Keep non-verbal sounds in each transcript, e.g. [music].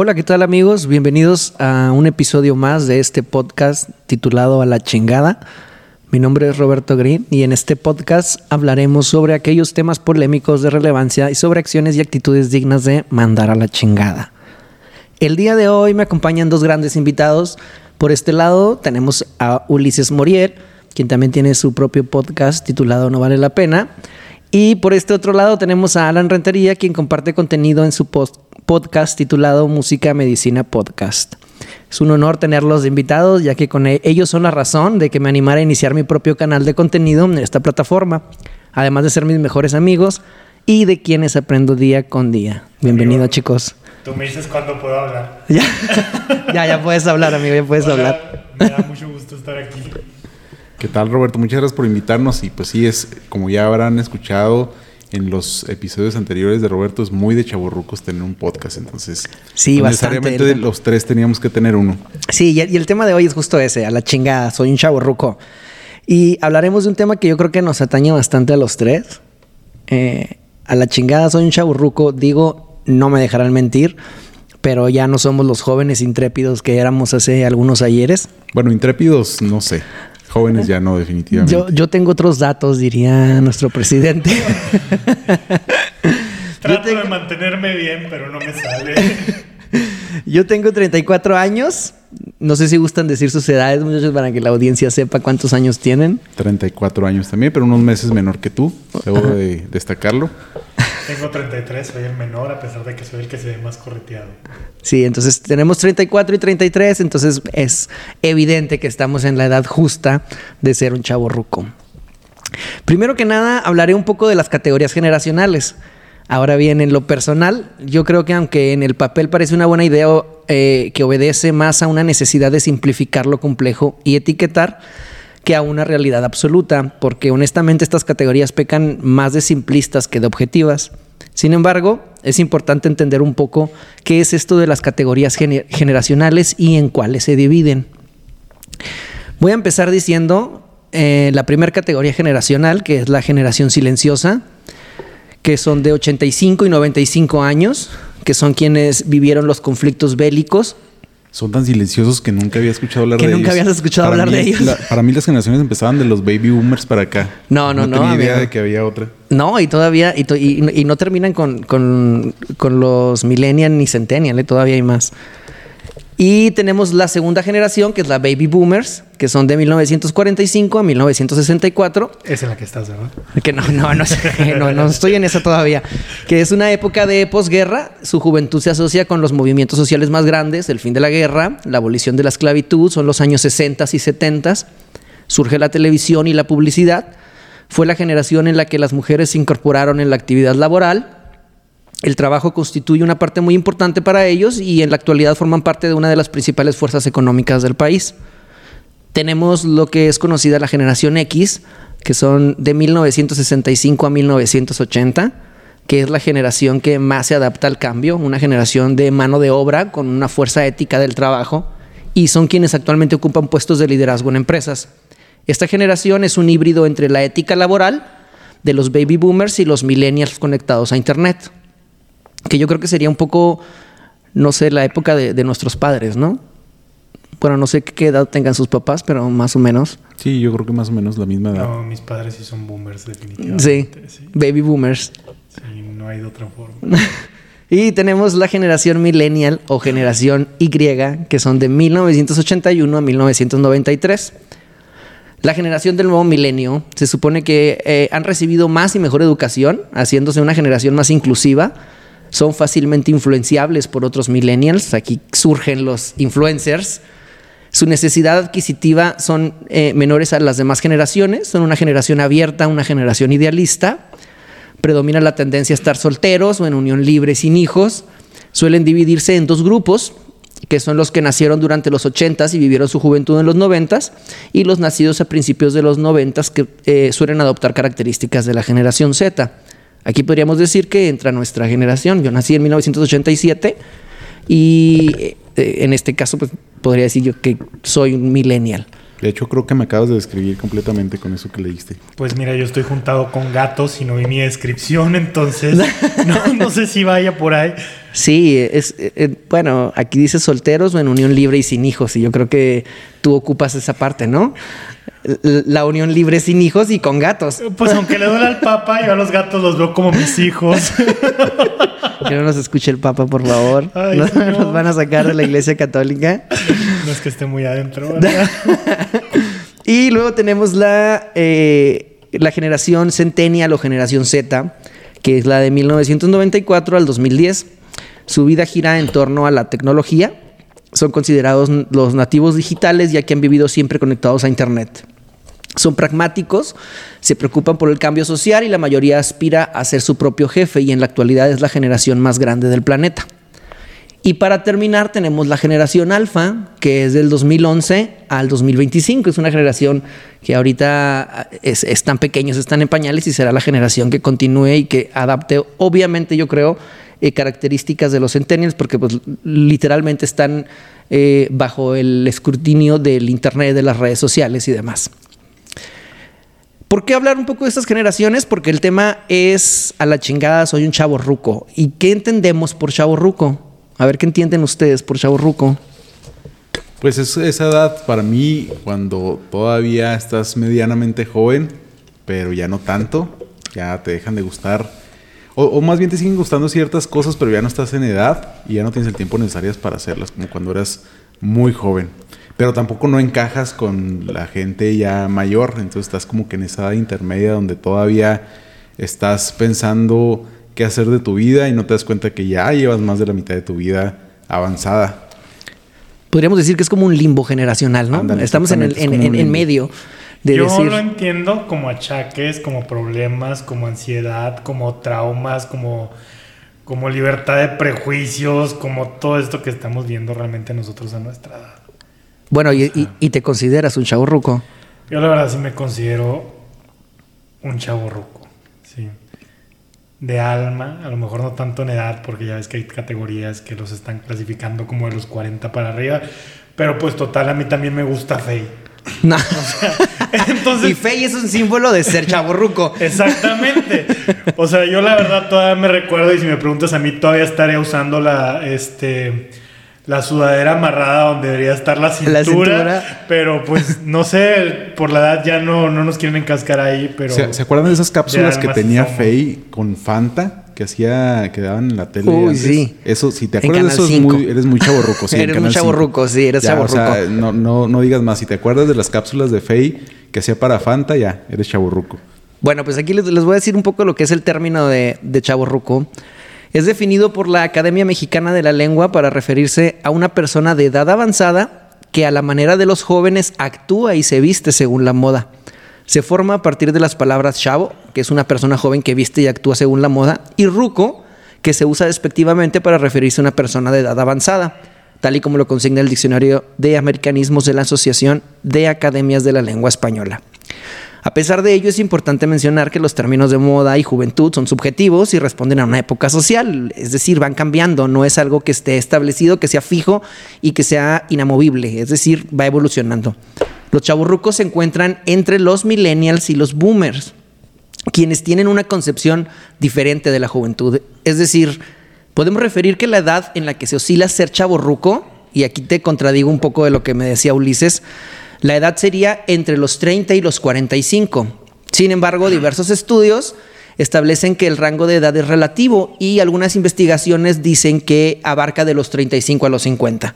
Hola, ¿qué tal amigos? Bienvenidos a un episodio más de este podcast titulado A la chingada. Mi nombre es Roberto Green y en este podcast hablaremos sobre aquellos temas polémicos de relevancia y sobre acciones y actitudes dignas de mandar a la chingada. El día de hoy me acompañan dos grandes invitados. Por este lado tenemos a Ulises Moriel, quien también tiene su propio podcast titulado No vale la pena. Y por este otro lado tenemos a Alan Rentería, quien comparte contenido en su podcast titulado Música Medicina Podcast. Es un honor tenerlos de invitados, ya que con e-, ellos son la razón de que me animara a iniciar mi propio canal de contenido en esta plataforma, además de ser mis mejores amigos y de quienes aprendo día con día. Bienvenido, chicos. Tú me dices cuándo puedo hablar. Ya, [laughs] ya, ya puedes hablar, amigo, ya puedes hablar. Me da mucho gusto estar aquí. ¿Qué tal, Roberto? Muchas gracias por invitarnos. Y pues sí, es como ya habrán escuchado en los episodios anteriores de Roberto, es muy de chaburrucos tener un podcast. Entonces, sí, necesariamente los tres teníamos que tener uno. Sí, y el tema de hoy es justo ese, a la chingada, soy un chaburruco. Y hablaremos de un tema que yo creo que nos atañe bastante a los tres. Eh, a la chingada, soy un chaburruco. Digo, no me dejarán mentir pero ya no somos los jóvenes intrépidos que éramos hace algunos ayeres. Bueno, intrépidos, no sé. Jóvenes ya no, definitivamente. Yo, yo tengo otros datos, diría nuestro presidente. [laughs] Trato de mantenerme bien, pero no me sale. [laughs] Yo tengo 34 años. No sé si gustan decir sus edades, muchachos, para que la audiencia sepa cuántos años tienen. 34 años también, pero unos meses menor que tú, debo de destacarlo. Tengo 33, soy el menor, a pesar de que soy el que se ve más correteado. Sí, entonces tenemos 34 y 33, entonces es evidente que estamos en la edad justa de ser un chavo ruco. Primero que nada, hablaré un poco de las categorías generacionales. Ahora bien, en lo personal, yo creo que aunque en el papel parece una buena idea eh, que obedece más a una necesidad de simplificar lo complejo y etiquetar, que a una realidad absoluta, porque honestamente estas categorías pecan más de simplistas que de objetivas. Sin embargo, es importante entender un poco qué es esto de las categorías generacionales y en cuáles se dividen. Voy a empezar diciendo eh, la primera categoría generacional, que es la generación silenciosa, que son de 85 y 95 años, que son quienes vivieron los conflictos bélicos son tan silenciosos que nunca había escuchado hablar de ellos. Que nunca habías escuchado hablar de ellos. para mí las generaciones empezaban de los baby boomers para acá. No, no, no. No tenía idea de que había otra. No, y todavía, y, no terminan con, con, con los millennials ni centennial, ¿eh? todavía hay más. Y tenemos la segunda generación, que es la Baby Boomers, que son de 1945 a 1964. Es en la que estás, ¿verdad? Que no, no, no, no, estoy en esa todavía. Que es una época de posguerra. Su juventud se asocia con los movimientos sociales más grandes, el fin de la guerra, la abolición de la esclavitud, son los años 60 y 70. Surge la televisión y la publicidad. Fue la generación en la que las mujeres se incorporaron en la actividad laboral el trabajo constituye una parte muy importante para ellos y en la actualidad forman parte de una de las principales fuerzas económicas del país. Tenemos lo que es conocida la generación X, que son de 1965 a 1980, que es la generación que más se adapta al cambio, una generación de mano de obra con una fuerza ética del trabajo y son quienes actualmente ocupan puestos de liderazgo en empresas. Esta generación es un híbrido entre la ética laboral de los baby boomers y los millennials conectados a Internet que yo creo que sería un poco, no sé, la época de, nuestros padres, ¿no? Bueno, no sé qué edad tengan sus papás, pero más o menos. Sí, yo creo que más o menos la misma edad. No, mis padres sí son boomers, definitivamente. Sí, baby boomers. Sí, no hay de otra forma. [laughs] y tenemos la generación millennial o generación Y, que son de 1981 a 1993. La generación del nuevo milenio se supone que eh, han recibido más y mejor educación, haciéndose una generación más inclusiva son fácilmente influenciables por otros millennials. Aquí surgen los influencers. Su necesidad adquisitiva son eh, menores a las demás generaciones. Son una generación abierta, una generación idealista. Predomina la tendencia a estar solteros o en unión libre sin hijos. Suelen dividirse en dos grupos, que son los que nacieron durante los 80s y vivieron su juventud en los 90s, y los nacidos a principios de los 90s que eh, suelen adoptar características de la generación Z. Aquí podríamos decir que entra nuestra generación. Yo nací en 1987 y eh, en este caso pues, podría decir yo que soy un millennial. De hecho, creo que me acabas de describir completamente con eso que leíste. Pues mira, yo estoy juntado con gatos y no vi mi descripción, entonces [laughs] no, no sé si vaya por ahí. Sí, es eh, eh, bueno, aquí dice solteros o en unión libre y sin hijos, y yo creo que tú ocupas esa parte, ¿no? La unión libre sin hijos y con gatos. Pues aunque le duele al papa, yo a los gatos los veo como mis hijos. [laughs] Que no nos escuche el Papa, por favor. Ay, nos van a sacar de la Iglesia Católica. No es que esté muy adentro, [laughs] ¿verdad? Y luego tenemos la, eh, la generación Centennial o generación Z, que es la de 1994 al 2010. Su vida gira en torno a la tecnología. Son considerados los nativos digitales ya que han vivido siempre conectados a Internet. Son pragmáticos, se preocupan por el cambio social y la mayoría aspira a ser su propio jefe y en la actualidad es la generación más grande del planeta. Y para terminar tenemos la generación alfa, que es del 2011 al 2025. Es una generación que ahorita ah, es- están pequeños, están en pañales y será la generación que continúe y que adapte, obviamente yo creo, eh, características de los centennials, porque pues, literalmente están eh, bajo el escrutinio del Internet, de las redes sociales y demás. ¿Por qué hablar un poco de estas generaciones? Porque el tema es a la chingada, soy un chavo ruco. ¿Y qué entendemos por chavo ruco? A ver qué entienden ustedes por chavo ruco. Pues es esa edad para mí cuando todavía estás medianamente joven, pero ya no tanto, ya te dejan de gustar, o, o más bien te siguen gustando ciertas cosas, pero ya no estás en edad y ya no tienes el tiempo necesario para hacerlas, como cuando eras muy joven. Pero tampoco no encajas con la gente ya mayor, entonces estás como que en esa edad intermedia donde todavía estás pensando qué hacer de tu vida y no te das cuenta que ya llevas más de la mitad de tu vida avanzada. Podríamos decir que es como un limbo generacional, ¿no? Estamos en, el, en, medio de Yo decir... lo entiendo como achaques, como problemas, como ansiedad, como traumas, como, como libertad de prejuicios, como todo esto que estamos viendo realmente nosotros a nuestra edad. Bueno, y, y- y te consideras un chavo ruco. Yo la verdad sí me considero un chavo ruco, sí. De alma, a lo mejor no tanto en edad, porque ya ves que hay categorías que los están clasificando como de los 40 para arriba. Pero pues total, a mí también me gusta Fey. No. [laughs] Entonces, y Fey es un símbolo de ser chavo ruco. Exactamente. O sea, yo la verdad todavía me recuerdo y si me preguntas a mí todavía estaría usando la este la sudadera amarrada donde debería estar la cintura, La cintura. pero pues no sé, por la edad ya no, no nos quieren encascar ahí, pero ¿Se, se acuerdan de esas cápsulas de que tenía. Fey con Fanta? Que hacía, que daban en la tele. Uy, antes? sí. Eso, si te acuerdas de eso, es 5. muy- eres muy chaborruco. Sí, [laughs] Eres 5. chavorruco, sí, eres Ya, o sea, no, no, no digas más. Si te acuerdas de las cápsulas de Fey que hacía para Fanta, ya, eres chaborruco. Bueno, pues aquí les, les voy a decir un poco lo que es el término de, de chavo ruco. Es definido por la Academia Mexicana de la Lengua para referirse a una persona de edad avanzada que a la manera de los jóvenes actúa y se viste según la moda. Se forma a partir de las palabras chavo, que es una persona joven que viste y actúa según la moda, y ruco, que se usa despectivamente para referirse a una persona de edad avanzada, tal y como lo consigna el Diccionario de Americanismos de la Asociación de Academias de la Lengua Española. A pesar de ello, es importante mencionar que los términos de moda y juventud son subjetivos y responden a una época social, es decir, van cambiando, no es algo que esté establecido, que sea fijo y que sea inamovible, es decir, va evolucionando. Los chaburrucos se encuentran entre los millennials y los boomers, quienes tienen una concepción diferente de la juventud. Es decir, podemos referir que la edad en la que se oscila ser chaborruco, y aquí te contradigo un poco de lo que me decía Ulises, la edad sería entre los 30 y los 45. Sin embargo, diversos estudios establecen que el rango de edad es relativo y algunas investigaciones dicen que abarca de los 35 a los 50.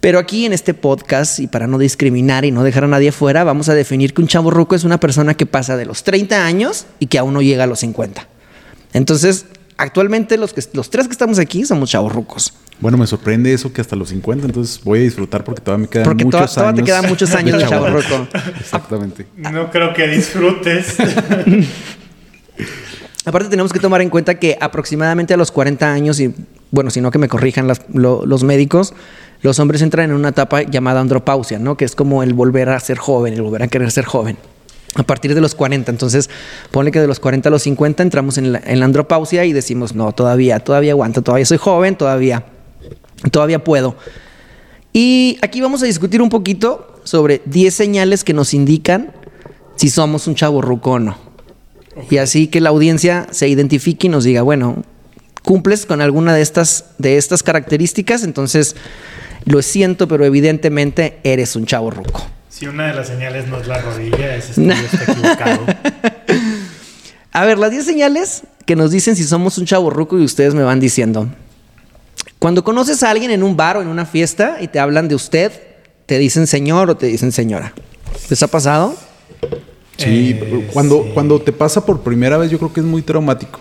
Pero aquí en este podcast, y para no discriminar y no dejar a nadie fuera, vamos a definir que un chavo ruco es una persona que pasa de los 30 años y que aún no llega a los 50. Entonces, actualmente los, que, los tres que estamos aquí somos chavos rucos. Bueno, me sorprende eso que hasta los 50, entonces voy a disfrutar porque todavía me quedan Porque to- muchos todavía te años. quedan muchos años de chavorruco. Exactamente. no creo que disfrutes. [laughs] Aparte tenemos que tomar en cuenta que aproximadamente a los 40 años, y bueno, si no que me corrijan las- lo- los médicos, los hombres entran en una etapa llamada andropausia, ¿no? Que es como el volver a ser joven, el volver a querer ser joven. A partir de los 40, entonces ponle que de los 40 a los 50 entramos en la, en la andropausia y decimos, no, todavía, todavía aguanto, todavía soy joven, todavía, todavía puedo. Y aquí vamos a discutir un poquito sobre 10 señales que nos indican si somos un chavo ruco o no. Y así que la audiencia se identifique y nos diga, bueno, cumples con alguna de estas, de estas características, entonces lo siento, pero evidentemente eres un chavo ruco. Si una de las señales no es la rodilla, ese estudio está equivocado. [laughs] A ver, las 10 señales que nos dicen si somos un chavo ruco y ustedes me van diciendo. Cuando conoces a alguien en un bar o en una fiesta y te hablan de usted, te dicen señor o te dicen señora. ¿Les ha pasado? Sí, Eh, cuando, sí. cuando te pasa por primera vez yo creo que es muy traumático.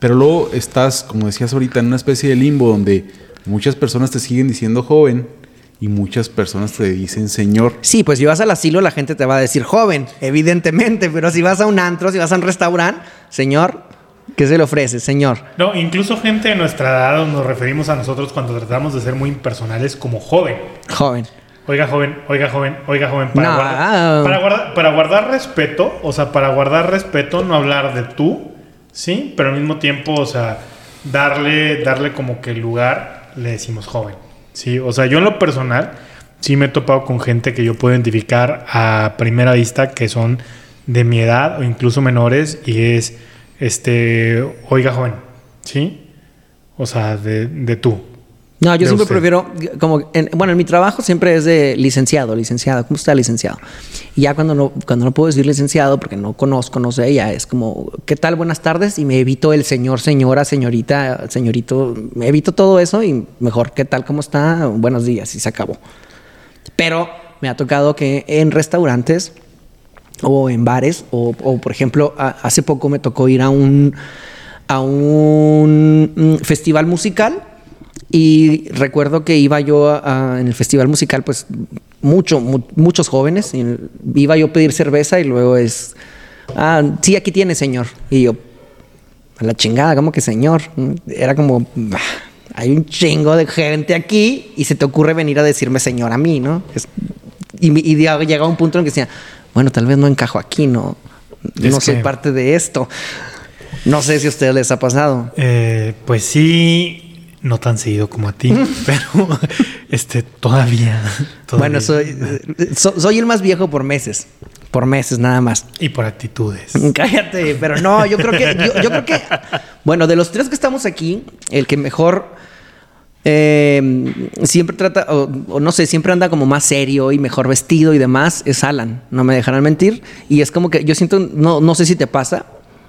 Pero luego estás, como decías ahorita, en una especie de limbo donde muchas personas te siguen diciendo joven y muchas personas te dicen señor. Sí, pues si vas al asilo la gente te va a decir joven, evidentemente, [laughs] pero si vas a un antro, si vas a un restaurante, señor, ¿qué se le ofrece, señor? No, incluso gente de nuestra edad nos referimos a nosotros cuando tratamos de ser muy impersonales como joven. Joven. Oiga, joven, oiga, joven, oiga, joven. Para, No. guardar, para, guardar, para guardar respeto, o sea, para guardar respeto, no hablar de tú, ¿sí? Pero al mismo tiempo, o sea, darle, darle como que el lugar, le decimos joven, ¿sí? O sea, yo en lo personal, sí me he topado con gente que yo puedo identificar a primera vista que son de mi edad o incluso menores y es, este, oiga, joven, ¿sí? O sea, de, de tú. No, yo siempre usted. prefiero, como, en- bueno, en mi trabajo siempre es de licenciado, licenciado, ¿cómo está licenciado? Y ya cuando no, cuando no puedo decir licenciado, porque no conozco, no sé, ya es como, ¿qué tal? Buenas tardes, y me evito el señor, señora, señorita, señorito, me evito todo eso y mejor, ¿qué tal? ¿Cómo está? Buenos días, y se acabó. Pero me ha tocado que en restaurantes o en bares, o, o, por ejemplo, a- hace poco me tocó ir a un, a un mm, festival musical y recuerdo que iba yo a- a- en el festival musical, pues mucho, mu- muchos jóvenes, y iba yo a pedir cerveza y luego es, ah, sí, aquí tiene, señor. Y yo, a la chingada, como que señor. Era como, "Bah, hay un chingo de gente aquí y se te ocurre venir a decirme señor a mí, ¿no? Es- y, y llega llega un punto en que decía, bueno, tal vez no encajo aquí, ¿no? Es no soy que- parte de esto. No sé si a ustedes les ha pasado. Eh, pues sí, no tan seguido como a ti, [laughs] pero este todavía. todavía. Bueno, soy, so- soy el más viejo por meses. Por meses nada más. Y por actitudes. [laughs] Cállate, pero no, yo creo que, yo, yo creo que, [laughs] bueno, de los tres que estamos aquí, el que mejor eh, siempre trata, o, o no sé, siempre anda como más serio y mejor vestido y demás, es Alan, no me dejarán mentir. Y es como que yo siento, no, no sé si te pasa,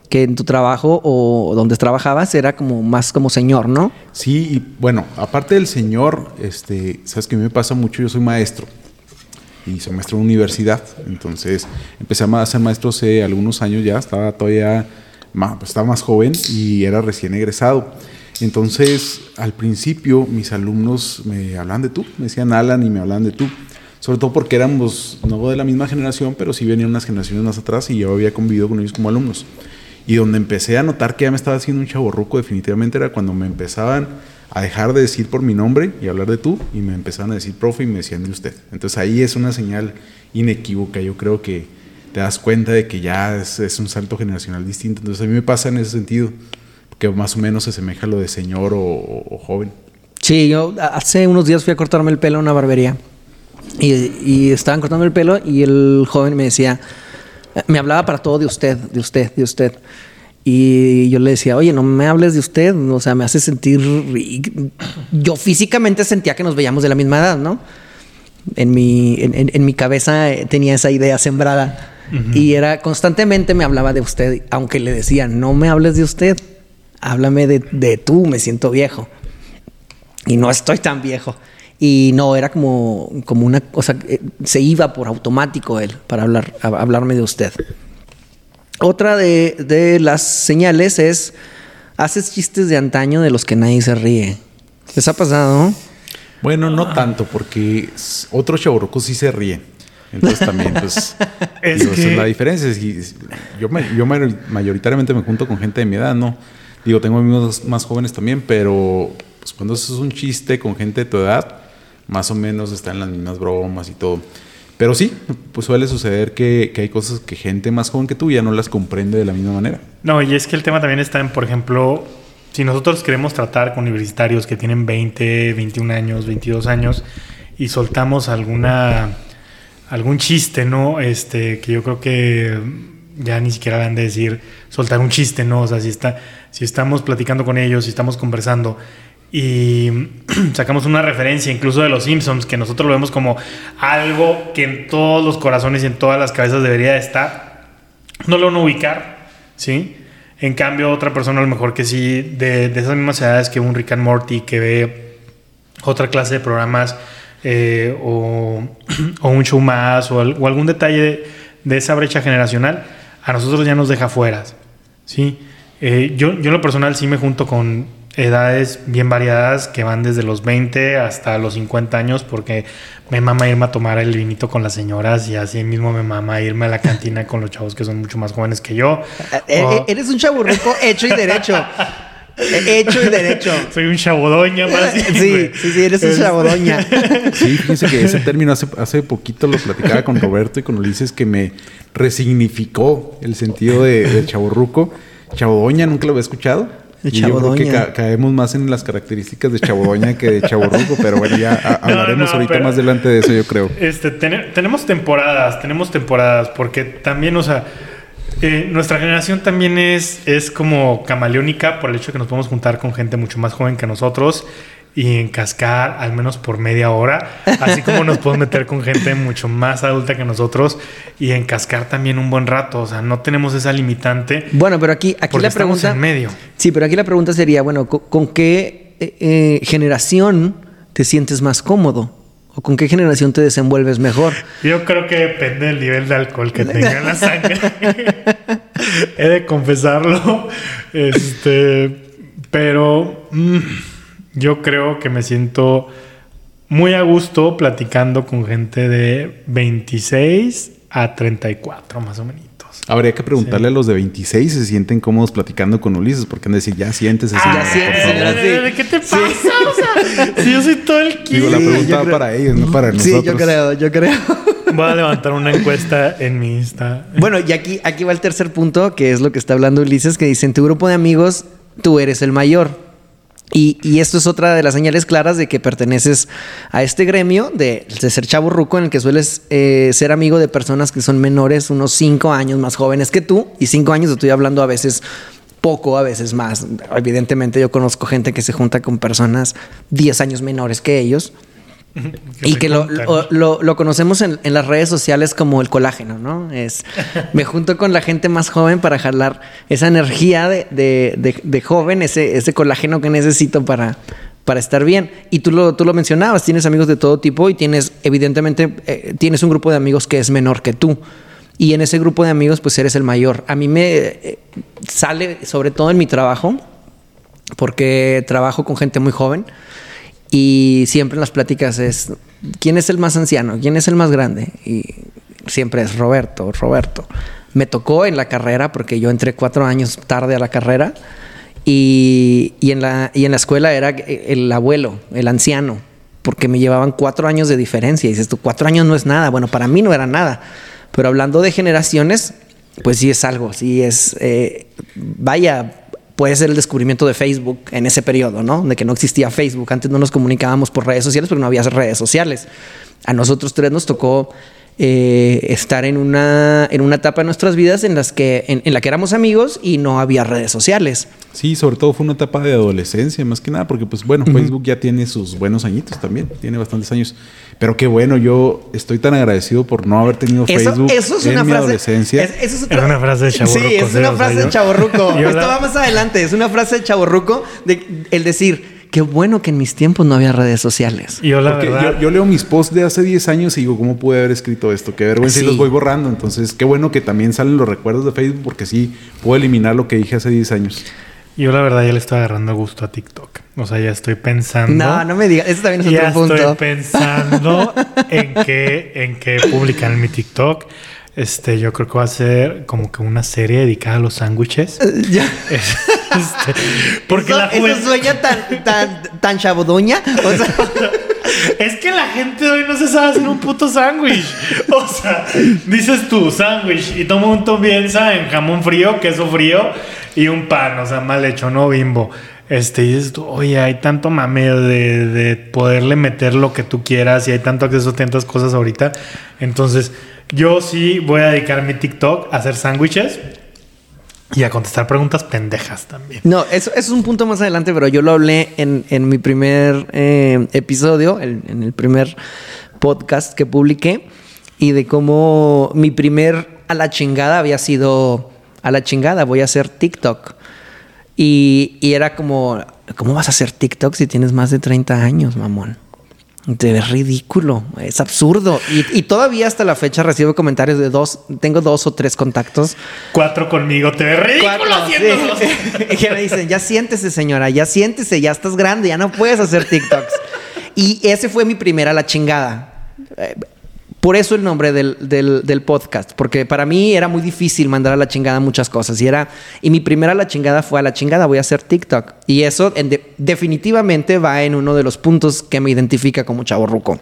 que en tu trabajo o donde trabajabas era como más como señor, ¿no? Sí, y bueno, aparte del señor, este, sabes que a mí me pasa mucho, yo soy maestro y soy maestro de universidad, entonces empecé a ser maestro hace algunos años ya, estaba todavía más, estaba más joven y era recién egresado. Entonces, al principio mis alumnos me hablaban de tú, me decían Alan y me hablaban de tú, sobre todo porque éramos no de la misma generación, pero sí venían unas generaciones más atrás y yo había convivido con ellos como alumnos. Y donde empecé a notar que ya me estaba haciendo un chaborruco definitivamente era cuando me empezaban a dejar de decir por mi nombre y hablar de tú y me empezaban a decir profe y me decían de usted. Entonces ahí es una señal inequívoca. Yo creo que te das cuenta de que ya es, un salto generacional distinto. Entonces a mí me pasa en ese sentido, que más o menos se asemeja a lo de señor o joven. Sí, yo hace unos días fui a cortarme el pelo a una barbería y, y estaban cortando el pelo y el joven me decía, me hablaba para todo de usted, de usted, de usted. Y yo le decía, oye, no me hables de usted, o sea, me hace sentir... Yo físicamente sentía que nos veíamos de la misma edad, ¿no? En mi, en, en- en mi cabeza eh, tenía esa idea sembrada. Y era constantemente me hablaba de usted, aunque le decía, no me hables de usted, háblame de, de tú, me siento viejo y no estoy tan viejo. Y no, era como, como una cosa, eh, se iba por automático él para hablar, a- hablarme de usted. Otra de, de las señales es, haces chistes de antaño de los que nadie se ríe. ¿Les ha pasado? Bueno, no tanto, porque otros chavorrucos sí se ríen. Entonces también, pues, [laughs] Es digo, esa que- es la diferencia. Si- yo me- yo mayor- mayoritariamente me junto con gente de mi edad, ¿no? Digo, tengo amigos más jóvenes también, pero pues, cuando haces un chiste con gente de tu edad, más o menos están en las mismas bromas y todo. Pero sí, pues suele suceder que, que hay cosas que gente más joven que tú ya no las comprende de la misma manera. No, y es que el tema también está en, por ejemplo, si nosotros queremos tratar con universitarios que tienen 20, 21 años, 22 años y soltamos alguna algún chiste, ¿no? Este, que yo creo que ya ni siquiera han de decir soltar un chiste, ¿no? O sea, si, está, si estamos platicando con ellos, si estamos conversando y [clears throat] sacamos una referencia incluso de los Simpsons, que nosotros lo vemos como algo que en todos los corazones y en todas las cabezas debería estar, no lo van a ubicar, ¿sí? En cambio, otra persona a lo mejor que sí, de, de esas mismas edades que un Rick and Morty, que ve otra clase de programas eh, o, [clears throat] o, un show más o, o algún detalle de, esa brecha generacional, a nosotros ya nos deja fuera, ¿sí? Eh, yo, yo en lo personal sí me junto con edades bien variadas que van desde los 20 hasta los 50 años porque me mama irme a tomar el vinito con las señoras y así mismo me mama irme a la cantina con los chavos que son mucho más jóvenes que yo. Eh, o... Eres un chavo rico hecho y derecho. [laughs] Hecho y derecho. Soy un chabodoña más Sí, sí, sí, eres un chabodoña. Sí, fíjense que ese término hace, hace poquito lo platicaba con Roberto y con Ulises que me resignificó el sentido de, de chaborruco. Chabodoña, nunca lo había escuchado. De y yo creo que ca caemos más en las características de chabodoña que de chaborruco, pero bueno, ya [laughs] hablaremos no, no, ahorita más adelante de eso, yo creo. Este, ten tenemos temporadas, tenemos temporadas, porque también, o sea, eh, nuestra generación también es, es como camaleónica por el hecho de que nos podemos juntar con gente mucho más joven que nosotros y encascar al menos por media hora, así como nos podemos meter con gente mucho más adulta que nosotros y encascar también un buen rato, o sea, no tenemos esa limitante. Bueno, pero aquí, aquí la pregunta... En medio. Sí, pero aquí la pregunta sería, bueno, ¿con, con qué eh, generación te sientes más cómodo? ¿O con qué generación te desenvuelves mejor? Yo creo que depende del nivel de alcohol que tenga en la sangre. [laughs] He de confesarlo. Este, pero mmm, yo creo que me siento muy a gusto platicando con gente de 26 a 34, más o menos. Habría que preguntarle sí. a los de 26 si se sienten cómodos platicando con Ulises, porque han de decir, ya siéntese, señora. Ah, siéntese, sí. ¿Qué te pasa? Sí. O sea, [laughs] si yo soy todo el kit. Digo, la pregunta va para ellos, no para nosotros. Sí, yo creo, yo creo. [laughs] Voy a levantar una encuesta en mi Insta. Bueno, y aquí, aquí va el tercer punto, que es lo que está hablando Ulises, que dice, en tu grupo de amigos, tú eres el mayor. Y, esto es otra de las señales claras de que perteneces a este gremio de, de ser chavo ruco en el que sueles eh, ser amigo de personas que son menores, unos cinco años más jóvenes que tú. Y cinco años estoy hablando a veces poco, a veces más. Evidentemente yo conozco gente que se junta con personas 10 años menores que ellos. Y que lo, lo, lo, lo, conocemos en, en, las redes sociales como el colágeno, ¿no? Es, me junto con la gente más joven para jalar esa energía de, de, de, de joven, ese, ese, colágeno que necesito para, para estar bien. Y tú lo, tú lo mencionabas, tienes amigos de todo tipo y tienes, evidentemente, eh, tienes un grupo de amigos que es menor que tú. Y en ese grupo de amigos, pues eres el mayor. A mí me eh, sale, sobre todo en mi trabajo, porque trabajo con gente muy joven. Y siempre en las pláticas es, ¿quién es el más anciano? ¿Quién es el más grande? Y siempre es Roberto, Roberto. Me tocó en la carrera, porque yo entré cuatro años tarde a la carrera, y, y, en, la, y en la escuela era el abuelo, el anciano, porque me llevaban cuatro años de diferencia. Y dices cuatro años no es nada. Bueno, para mí no era nada. Pero hablando de generaciones, pues sí es algo, sí es, eh, vaya, puede ser el descubrimiento de Facebook en ese periodo, ¿no? De que no existía Facebook. Antes no nos comunicábamos por redes sociales porque no había redes sociales. A nosotros tres nos tocó eh, estar en una, en una etapa de nuestras vidas en, las que, en, en, la que éramos amigos y no había redes sociales. Sí, sobre todo fue una etapa de adolescencia, más que nada, porque pues bueno, uh -huh. Facebook ya tiene sus buenos añitos también, tiene bastantes años. Pero qué bueno, yo estoy tan agradecido por no haber tenido eso, Facebook eso es en una mi frase, adolescencia. Es, eso es, otra, es, una frase de chaborruco. Sí, es una frase de chaborruco. [laughs] Esto va más adelante, es una frase de chaborruco de el decir qué bueno que en mis tiempos no había redes sociales. Yo, la verdad... yo, yo, leo mis posts de hace 10 años y digo, ¿cómo pude haber escrito esto? Qué vergüenza sí. y los voy borrando. Entonces, qué bueno que también salen los recuerdos de Facebook porque sí puedo eliminar lo que dije hace 10 años. Yo la verdad ya le estoy agarrando gusto a TikTok. O sea, ya estoy pensando. No, no me digas. Eso también es ya otro punto. Estoy pensando en qué, en qué publicar en mi TikTok. Este, yo creo que va a ser como que una serie dedicada a los sándwiches. Uh, ya. [laughs] Este, porque eso, la juventud... eso sueña tan, tan, tan chabodoña. O sea... [laughs] es que la gente hoy no se sabe hacer un puto sándwich. O sea, dices tú sándwich y todo mundo piensa en jamón frío, queso frío y un pan, o sea, mal hecho, no bimbo. Este, dices tú, oye, hay tanto mame de, de poderle meter lo que tú quieras y hay tanto acceso a tantas cosas ahorita. Entonces, yo sí voy a dedicar mi TikTok a hacer sándwiches y a contestar preguntas pendejas también. No, eso, es un punto más adelante, pero yo lo hablé en, en mi primer eh, episodio, el- en el primer podcast que publiqué, y de cómo mi primer a la chingada había sido a la chingada, voy a hacer TikTok. Y, y era como, ¿cómo vas a hacer TikTok si tienes más de 30 años, mamón? Te ves ridículo, es absurdo. Y, y todavía hasta la fecha recibo comentarios de dos, tengo dos o tres contactos Cuatro conmigo, te ves ridículo haciendo sí. que [laughs] me dicen, ya siéntese, señora, ya siéntese, ya estás grande, ya no puedes hacer TikToks. y ese fue mi primera la chingada. Por eso el nombre del, del- podcast, porque para mí era muy difícil mandar a la chingada muchas cosas. Y era, y mi primera la chingada fue a la chingada, voy a hacer TikTok. Y eso en de- definitivamente va en uno de los puntos que me identifica como chavo ruco.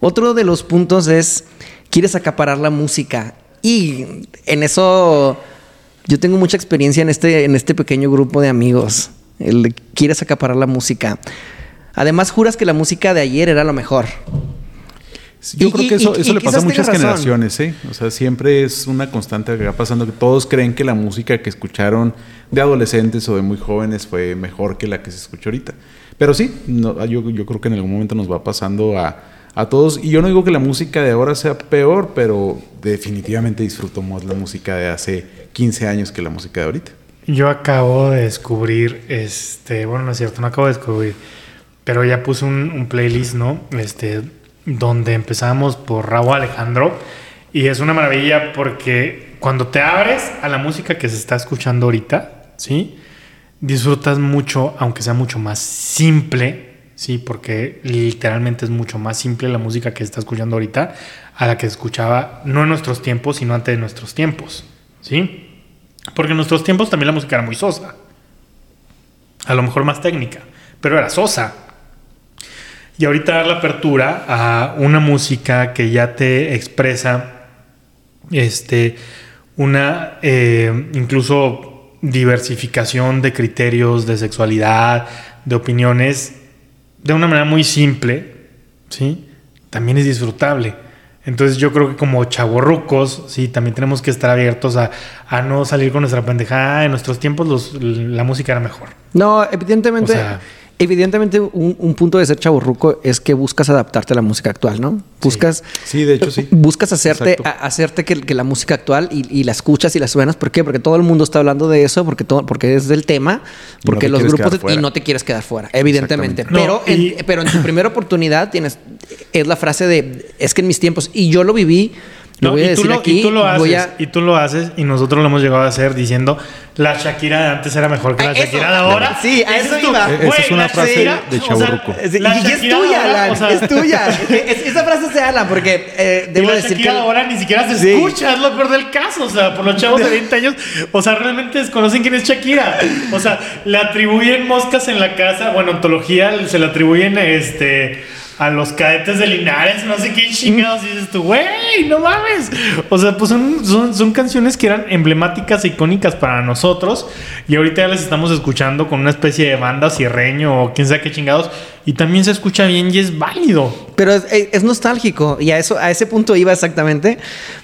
Otro de los puntos es, quieres acaparar la música. Y en eso yo tengo mucha experiencia en este, en este pequeño grupo de amigos. El quieres acaparar la música. Además, juras que la música de ayer era lo mejor. Yo Y- creo que eso, y- eso y le pasa a muchas razón. generaciones, ¿eh? O sea, siempre es una constante que va pasando que todos creen que la música que escucharon de adolescentes o de muy jóvenes fue mejor que la que se escucha ahorita. Pero sí, no, yo, yo creo que en algún momento nos va pasando a, a todos. Y yo no digo que la música de ahora sea peor, pero definitivamente disfruto más la música de hace 15 años que la música de ahorita. Yo acabo de descubrir, este, bueno, no es cierto, no acabo de descubrir, pero ya puse un, un playlist, ¿no? Este, donde empezamos por Raúl Alejandro y es una maravilla porque cuando te abres a la música que se está escuchando ahorita, ¿sí? Disfrutas mucho, aunque sea mucho más simple, ¿sí? Porque literalmente es mucho más simple la música que se está escuchando ahorita a la que se escuchaba no en nuestros tiempos, sino antes de nuestros tiempos, ¿sí? Porque en nuestros tiempos también la música era muy sosa. A lo mejor más técnica, pero era sosa. Y ahorita dar la apertura a una música que ya te expresa este, una eh, incluso diversificación de criterios, de sexualidad, de opiniones, de una manera muy simple, ¿sí? También es disfrutable. Entonces yo creo que como chavorrucos, sí, también tenemos que estar abiertos a, a no salir con nuestra pendejada. En nuestros tiempos los- la música era mejor. No, evidentemente, O sea- evidentemente un, un punto de ser chaburruco es que buscas adaptarte a la música actual, ¿no? Buscas, Sí, de hecho sí. buscas hacerte, a- hacerte que, que la música actual y, y la escuchas y la suenas. ¿Por qué? Porque todo el mundo está hablando de eso, porque todo, porque es del tema, no porque te los grupos y no te quieres quedar fuera, evidentemente. Pero, No, y- en, pero en tu primera oportunidad tienes es la frase de es que en mis tiempos y yo lo viví. Lo No, voy a y, tú decir lo, aquí. y tú lo haces, a- y tú lo haces, y nosotros lo hemos llegado a hacer diciendo la Shakira de antes era mejor que la Ah, eso, Shakira de ahora. sí, a eso iba. Esa es una la frase Shakira, de o sea, chavorruco. Es- y, la y es tuya, ahora, Alan. o sea, es tuya. [laughs] Es- esa frase de Alan, porque eh, Y debo la decir Shakira que. ahora ni siquiera se Sí. escucha, es lo peor del caso. O sea, por los chavos de 20 años, o sea, realmente desconocen quién es Shakira. O sea, le atribuyen moscas en la casa, bueno, ontología se le atribuyen este a los cadetes de Linares, no sé qué chingados. Dices tú, güey, no mames. O sea, pues son, son, canciones que eran emblemáticas e icónicas para nosotros. Y ahorita ya las estamos escuchando con una especie de banda cierreño o quién sabe qué chingados. Y también se escucha bien y es válido. Pero es, es- es nostálgico. Y a eso, a ese punto iba exactamente.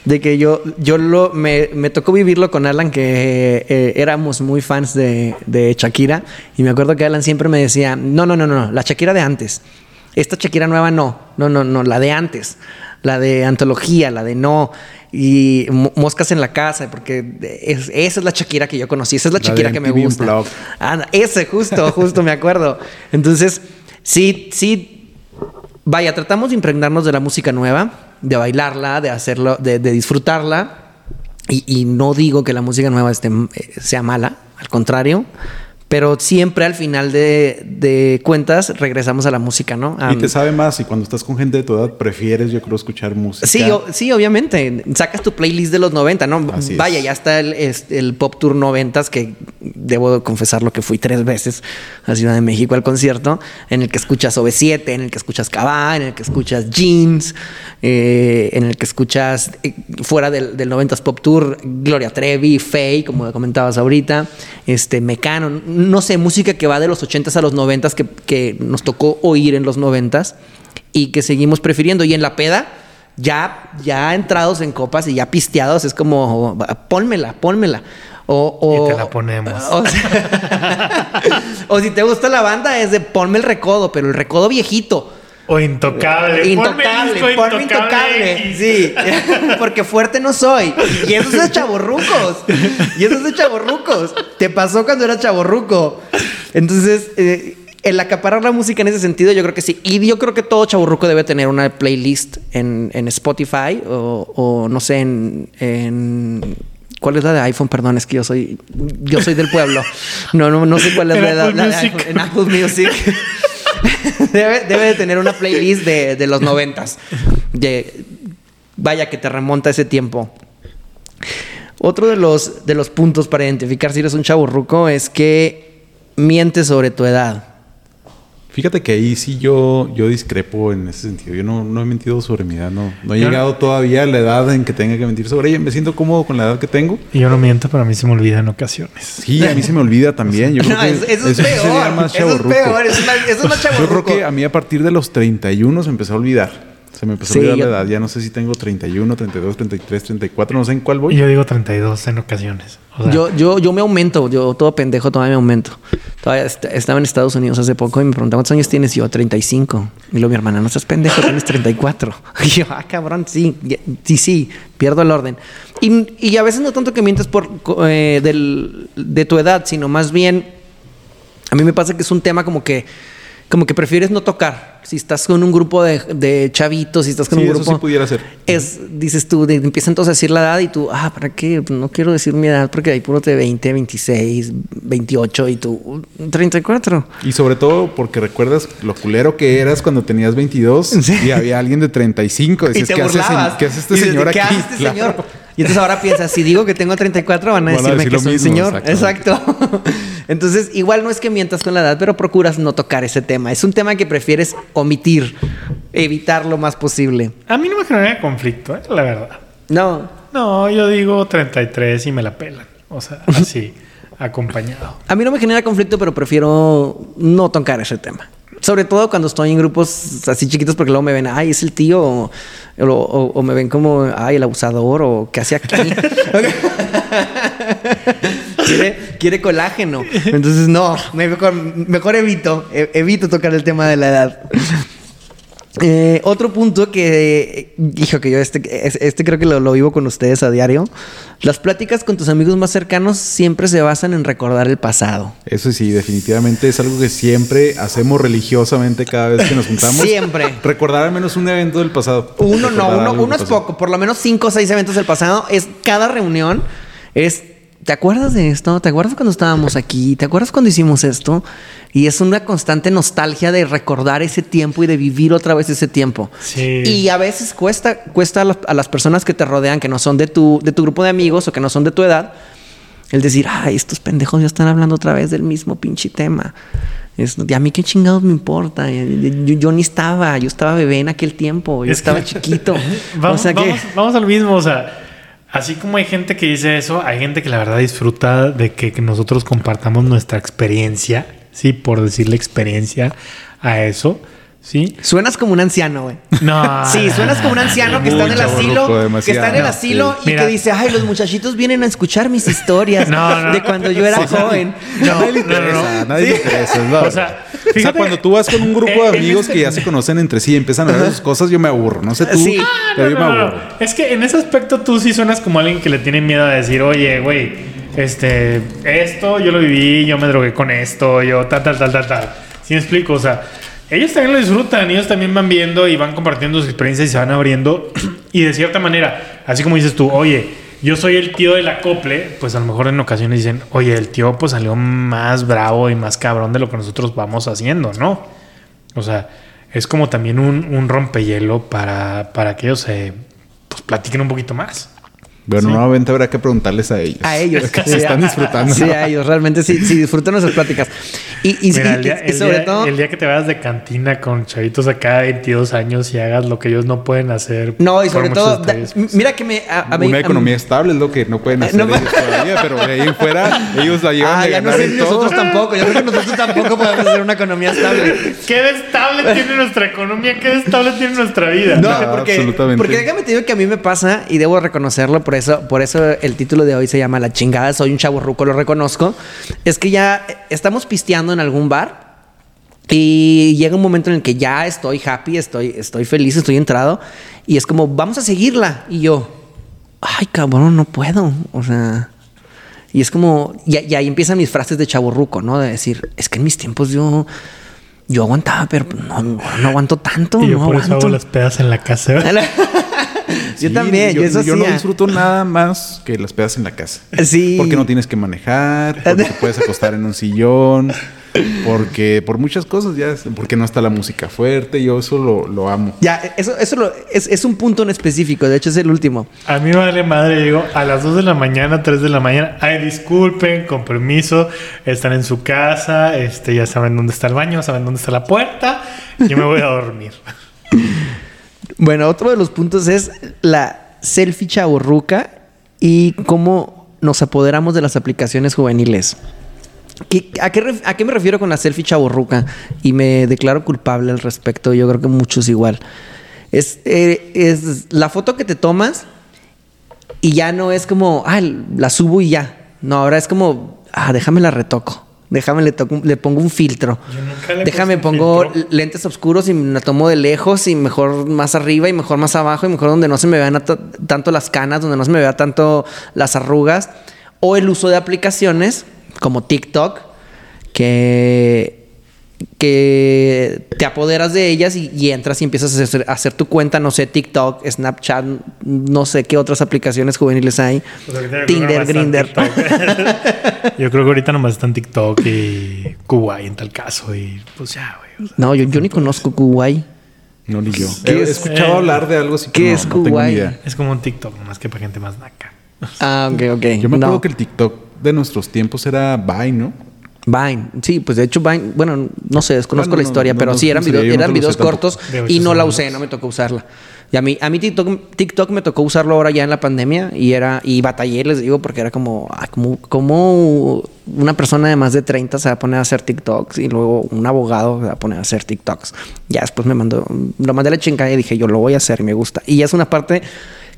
De que yo, yo lo me, me tocó vivirlo con Alan, que eh, éramos muy fans de, de Shakira. Y me acuerdo que Alan siempre me decía: No, no, no, no, la Shakira de antes. Esta Shakira nueva no. No, no, no, la de antes. La de antología, la de no. Y mo- moscas en la casa, porque es- esa es la Shakira que yo conocí, esa es la, La Shakira que me gusta. Ah, ese, justo, justo me acuerdo. Entonces, sí, sí, vaya, tratamos de impregnarnos de la música nueva, de bailarla, de hacerlo, de, de disfrutarla. Y, y no digo que la música nueva esté, eh, sea mala, al contrario. Pero siempre al final de, de cuentas regresamos a la música, ¿no? y te sabe más y cuando estás con gente de tu edad prefieres yo creo escuchar música. Sí, o- sí, obviamente. Sacas tu playlist de los 90, ¿no? Así es. Vaya, ya está el, el Pop Tour 90 que debo confesarlo que fui tres veces a Ciudad de México al concierto, en el que escuchas OV7, en el que escuchas Cabá, en el que escuchas Jeans, eh, en el que escuchas eh, fuera del, del 90s Pop Tour, Gloria Trevi, Faye, como comentabas ahorita, este Mecano, no sé, música que va de los 80s a los 90s, que, que nos tocó oír en los 90s y que seguimos prefiriendo. Y en la peda, ya, ya entrados en copas y ya pisteados, es como, pónmela, pónmela. O, o, Y te la ponemos. O, [laughs] [laughs] o si te gusta la banda, es de ponme el recodo, pero el recodo viejito. O intocable. Intocable, Ponme, ponme intocable. Sí, [laughs] porque fuerte no soy. Y eso es de chaborrucos. Y eso es de chaborrucos. Te pasó cuando eras chaborruco. Entonces, eh, el acaparar la música en ese sentido, yo creo que sí. Y yo creo que todo chaborruco debe tener una playlist en, en Spotify o, o no sé, en, en- ¿Cuál es la de iPhone? Perdón, es que yo soy yo soy del pueblo. No, no, no sé cuál es la, la de iPhone. En Apple Music. [laughs] debe, debe de tener una playlist de, de los noventas. De, vaya que te remonta ese tiempo. Otro de los, de los puntos para identificar si eres un chavo ruco es que mientes sobre tu edad. Fíjate que ahí sí yo, yo discrepo en ese sentido. Yo no, no he mentido sobre mi edad, no, no he Yo no- llegado todavía a la edad en que tenga que mentir sobre ella. Me siento cómodo con la edad que tengo. Y yo no miento, pero a mí se me olvida en ocasiones. Sí, a mí se me olvida también. Yo [laughs] creo No, que eso, eso es peor. más Eso es peor. Eso es más, eso es más Yo creo que a mí a partir de los 31 se empezó a olvidar. Se me empezó Sí, a olvidar yo- la edad. Ya no sé si tengo 31, 32, 33, 34. No sé en cuál Y voy. yo digo 32 en ocasiones. O sea, Yo, yo, yo me aumento, yo todo pendejo todavía me aumento. Todavía est- estaba en Estados Unidos hace poco y me preguntaban cuántos años tienes. Y yo, 35. Y luego mi hermana, no seas pendejo, tienes 34. [laughs] Y yo, ah, cabrón, sí, sí, sí, pierdo el orden. Y, y a veces no tanto que mientes por, eh, del- de tu edad, sino más bien, a mí me pasa que es un tema como que, como que prefieres no tocar. Si estás con un grupo de, de chavitos, si estás con Sí, un eso grupo sí pudiera ser. es, dices tú, de- empieza entonces a decir la edad y tú, ah, ¿para qué? No quiero decir mi edad porque hay puro de 20, 26, 28 y tú, "Uh, 34. Y sobre todo porque recuerdas lo culero que eras cuando tenías 22 [laughs] Sí. y había alguien de 35. Y Decías, te ¿qué, hace, burlabas. ¿qué hace este Y dices, señor ¿Qué aquí? hace este Claro. señor? Y entonces ahora piensas, si digo que tengo 34, van a Van a decirme decir que soy un mismo, señor. Exacto. [laughs] Entonces, igual no es que mientas con la edad, pero procuras no tocar ese tema. Es un tema que prefieres omitir, evitar lo más posible. a mí no me genera conflicto, ¿eh? la verdad. No, No, yo digo 33 y me la pelan. O sea, [laughs] así, acompañado. A mí no me genera conflicto, pero prefiero no tocar ese tema. Sobre todo cuando estoy en grupos así chiquitos, porque luego me ven, ay, es el tío, o, o- o me ven como, ay, el abusador, o qué hace aquí. [laughs] [laughs] quiere, quiere colágeno. Entonces, no, mejor, mejor evito, e- evito tocar el tema de la edad. Eh, otro punto que, hijo, que yo este, este creo que lo, lo vivo con ustedes a diario. Las pláticas con tus amigos más cercanos siempre se basan en recordar el pasado. Eso sí, definitivamente es algo que siempre hacemos religiosamente cada vez que nos juntamos. Siempre. Recordar al menos un evento del pasado. Uno no, uno, uno es poco. Por lo menos cinco o seis eventos del pasado. Es cada reunión. Es. ¿Te acuerdas de esto? ¿Te acuerdas cuando estábamos aquí? ¿Te acuerdas cuando hicimos esto? Y es una constante nostalgia de recordar ese tiempo y de vivir otra vez ese tiempo. Sí. Y a veces cuesta, cuesta a las, a las personas que te rodean, que no son de tu, de tu grupo de amigos o que no son de tu edad, el decir, ay, estos pendejos ya están hablando otra vez del mismo pinche tema. Es, y a mí qué chingados me importa. Yo, yo- yo ni estaba, yo estaba bebé en aquel tiempo, yo Es estaba chiquito. [laughs] Vamos, o sea que vamos, vamos al mismo, o sea, así como hay gente que dice eso, hay gente que la verdad disfruta de que, que nosotros compartamos nuestra experiencia, sí, por decirle experiencia a eso, sí. suenas como un anciano, güey. No. [laughs] Sí, suenas como un anciano que está en el asilo, que está en el asilo sí. y Mira. que dice, ay, los muchachitos vienen a escuchar mis historias No, no. de cuando yo era joven. No, nadie le no, no, no. interesa, a nadie le interesa. O sea, [laughs] O sea, cuando tú vas con un grupo de [laughs] amigos que ya se conocen entre sí y empiezan a ver sus cosas, yo me aburro. No sé tú, Sí. pero yo me No, no, no. aburro. Es que en ese aspecto tú sí suenas como alguien que le tiene miedo a decir, oye, güey, este, esto yo lo viví, yo me drogué con esto, yo tal, tal, tal, tal, tal. ¿Sí me explico? O sea, ellos también lo disfrutan, ellos también van viendo y van compartiendo sus experiencias y se van abriendo. [clears throat] y de cierta manera, así como dices tú, oye, yo soy el tío del acople, pues a lo mejor en ocasiones dicen, oye, el tío pues salió más bravo y más cabrón de lo que nosotros vamos haciendo, ¿no? O sea, es como también un, un rompehielo para, para que ellos se pues, platiquen un poquito más. Bueno, Sí. nuevamente habrá que preguntarles a ellos. A ellos. [laughs] que se están disfrutando. Sí, a ellos. Realmente sí, sí disfrutan nuestras pláticas. Y, y, Mira, y- el, día, y el sobre día- todo... el día que te vayas de cantina con chavitos acá de 22 años y hagas lo que ellos no pueden hacer. No, y sobre todo, da- mira que me... A, a mí- Una a- economía estable es lo que no pueden hacer no, ellos todavía, pero de ahí en fuera [laughs] ellos la llevan Ah, de ya no ganar sé si nosotros todo. tampoco. Yo creo que nosotros tampoco podemos hacer una economía estable. [laughs] ¿Qué de estable tiene nuestra economía? ¿Qué de estable tiene nuestra vida? No, No, porque, absolutamente. porque déjame te digo que a mí me pasa y debo reconocerlo, por eso, por eso el título de hoy se llama La chingada, soy un chavo ruco, lo reconozco. Es que ya estamos pisteando en algún bar y llega un momento en el que ya estoy happy, estoy, estoy feliz, estoy entrado y es como, vamos a seguirla. Y yo, ay cabrón, no puedo. O sea, y es como, y, y ahí empiezan mis frases de chavo ruco, ¿no? De decir, es que en mis tiempos yo... Yo aguantaba, pero no, no, aguanto tanto. Y yo no por eso aguanto. hago las pedas en la casa. [laughs] [laughs] yo también, yo, eso yo no disfruto nada más que las pedas en la casa. [laughs] Sí. Porque no tienes que manejar, porque te puedes acostar en un sillón, porque por muchas cosas ya, porque no está la música fuerte, yo eso lo, lo amo. Ya, eso, eso lo- es, es un punto en específico, de hecho es el último. A mí me vale madre, digo, a las 2 de la mañana, 3 de la mañana, ay, disculpen, con permiso, están en su casa, este, ya saben dónde está el baño, saben dónde está la puerta, yo me voy a dormir. [laughs] Bueno, otro de los puntos es la selfie chaborruca y cómo nos apoderamos de las aplicaciones juveniles. ¿Qué- a, qué, ref- a qué me refiero con la selfie chaborruca? Y me declaro culpable al respecto, yo creo que muchos igual. Es, eh, es la foto que te tomas y ya no es como, ah, la subo y ya. No, ahora es como, ah, déjame la retoco. Déjame le, toco- le pongo un filtro. Yo nunca le Déjame pongo filtro. lentes oscuros y la tomo de lejos y mejor más arriba y mejor más abajo y mejor donde no se me vean tanto las canas, donde no se me vea tanto las arrugas. O el uso de aplicaciones como TikTok que, que te apoderas de ellas y, y entras y empiezas a hacer, a hacer tu cuenta, no sé, TikTok, Snapchat, no sé qué otras aplicaciones juveniles hay. Pues Tinder, Grinder. [laughs] Yo creo que ahorita nomás está en TikTok y Kuwait en tal caso y pues ya, güey. o sea. No, yo, yo ni conozco Kuwait. No, ni yo. ¿Qué He, he es? escuchado Eh, hablar de algo así ¿qué no, es no Kuwait? Es como un TikTok, nomás que para gente más naca. Ah, ok, ok. Yo me acuerdo No. que el TikTok de nuestros tiempos era Vine, ¿no? Vine, sí, pues de hecho Vine, bueno, no sé, desconozco Bueno, la historia, no, pero no sí eran nunca eran videos cortos y no la usé, no me tocó usarla. Y a mí, a mí TikTok, TikTok me tocó usarlo ahora ya en la pandemia y era, y batallé, les digo, porque era como, ah, como, como una persona de más de 30 se va a poner a hacer TikToks y luego un abogado se va a poner a hacer TikToks. Ya después me mandó, lo mandé a la chingada y dije, yo lo voy a hacer y me gusta. Y es una parte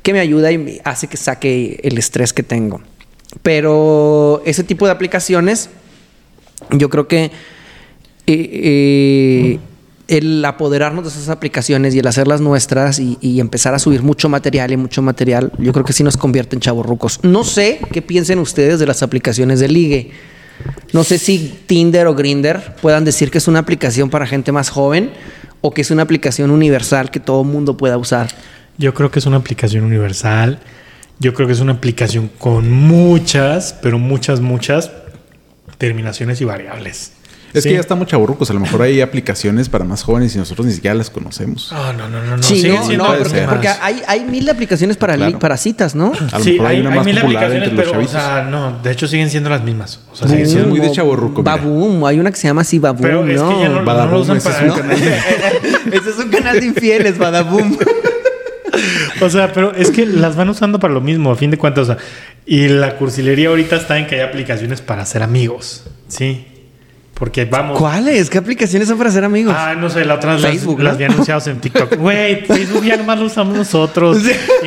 que me ayuda y me hace que saque el estrés que tengo. Pero ese tipo de aplicaciones yo creo que eh, eh, el apoderarnos de esas aplicaciones y el hacerlas nuestras y, empezar a subir mucho material y mucho material, yo creo que sí nos convierte en chavorrucos. No sé qué piensen ustedes de las aplicaciones de ligue. No sé si Tinder o Grinder puedan decir que es una aplicación para gente más joven o que es una aplicación universal que todo mundo pueda usar. Yo creo que es una aplicación universal. Yo creo que es una aplicación con muchas, pero muchas, muchas terminaciones y variables. Es Sí. que ya estamos chaburrucos. A lo mejor hay aplicaciones para más jóvenes y nosotros ni siquiera las conocemos. Ah, no, no, no, no. sí, no, no, porque, hay, hay mil aplicaciones para, li- Claro. para citas, ¿no? A lo sí, mejor hay, una más mil aplicaciones, entre los pero, o chavitos. sea, no, de hecho siguen siendo las mismas. O sea, siguen siendo... muy de o chavorruco, mira. Baboom, hay una que se llama así Baboom, Pero es ¿no? que ya no, no lo usan ese es para... un canal. [laughs] Ese es un canal de infieles, Badaboom. [laughs] O sea, pero es que las van usando para lo mismo, a fin de cuentas. O sea, y la cursilería ahorita está en que hay aplicaciones para hacer amigos. Sí. Porque vamos. ¿Cuáles? ¿Qué aplicaciones son para ser amigos? Ah, no sé, la otra vez Facebook, las, ¿no? las vi anunciados en TikTok. Güey, Facebook ya nomás lo usamos nosotros.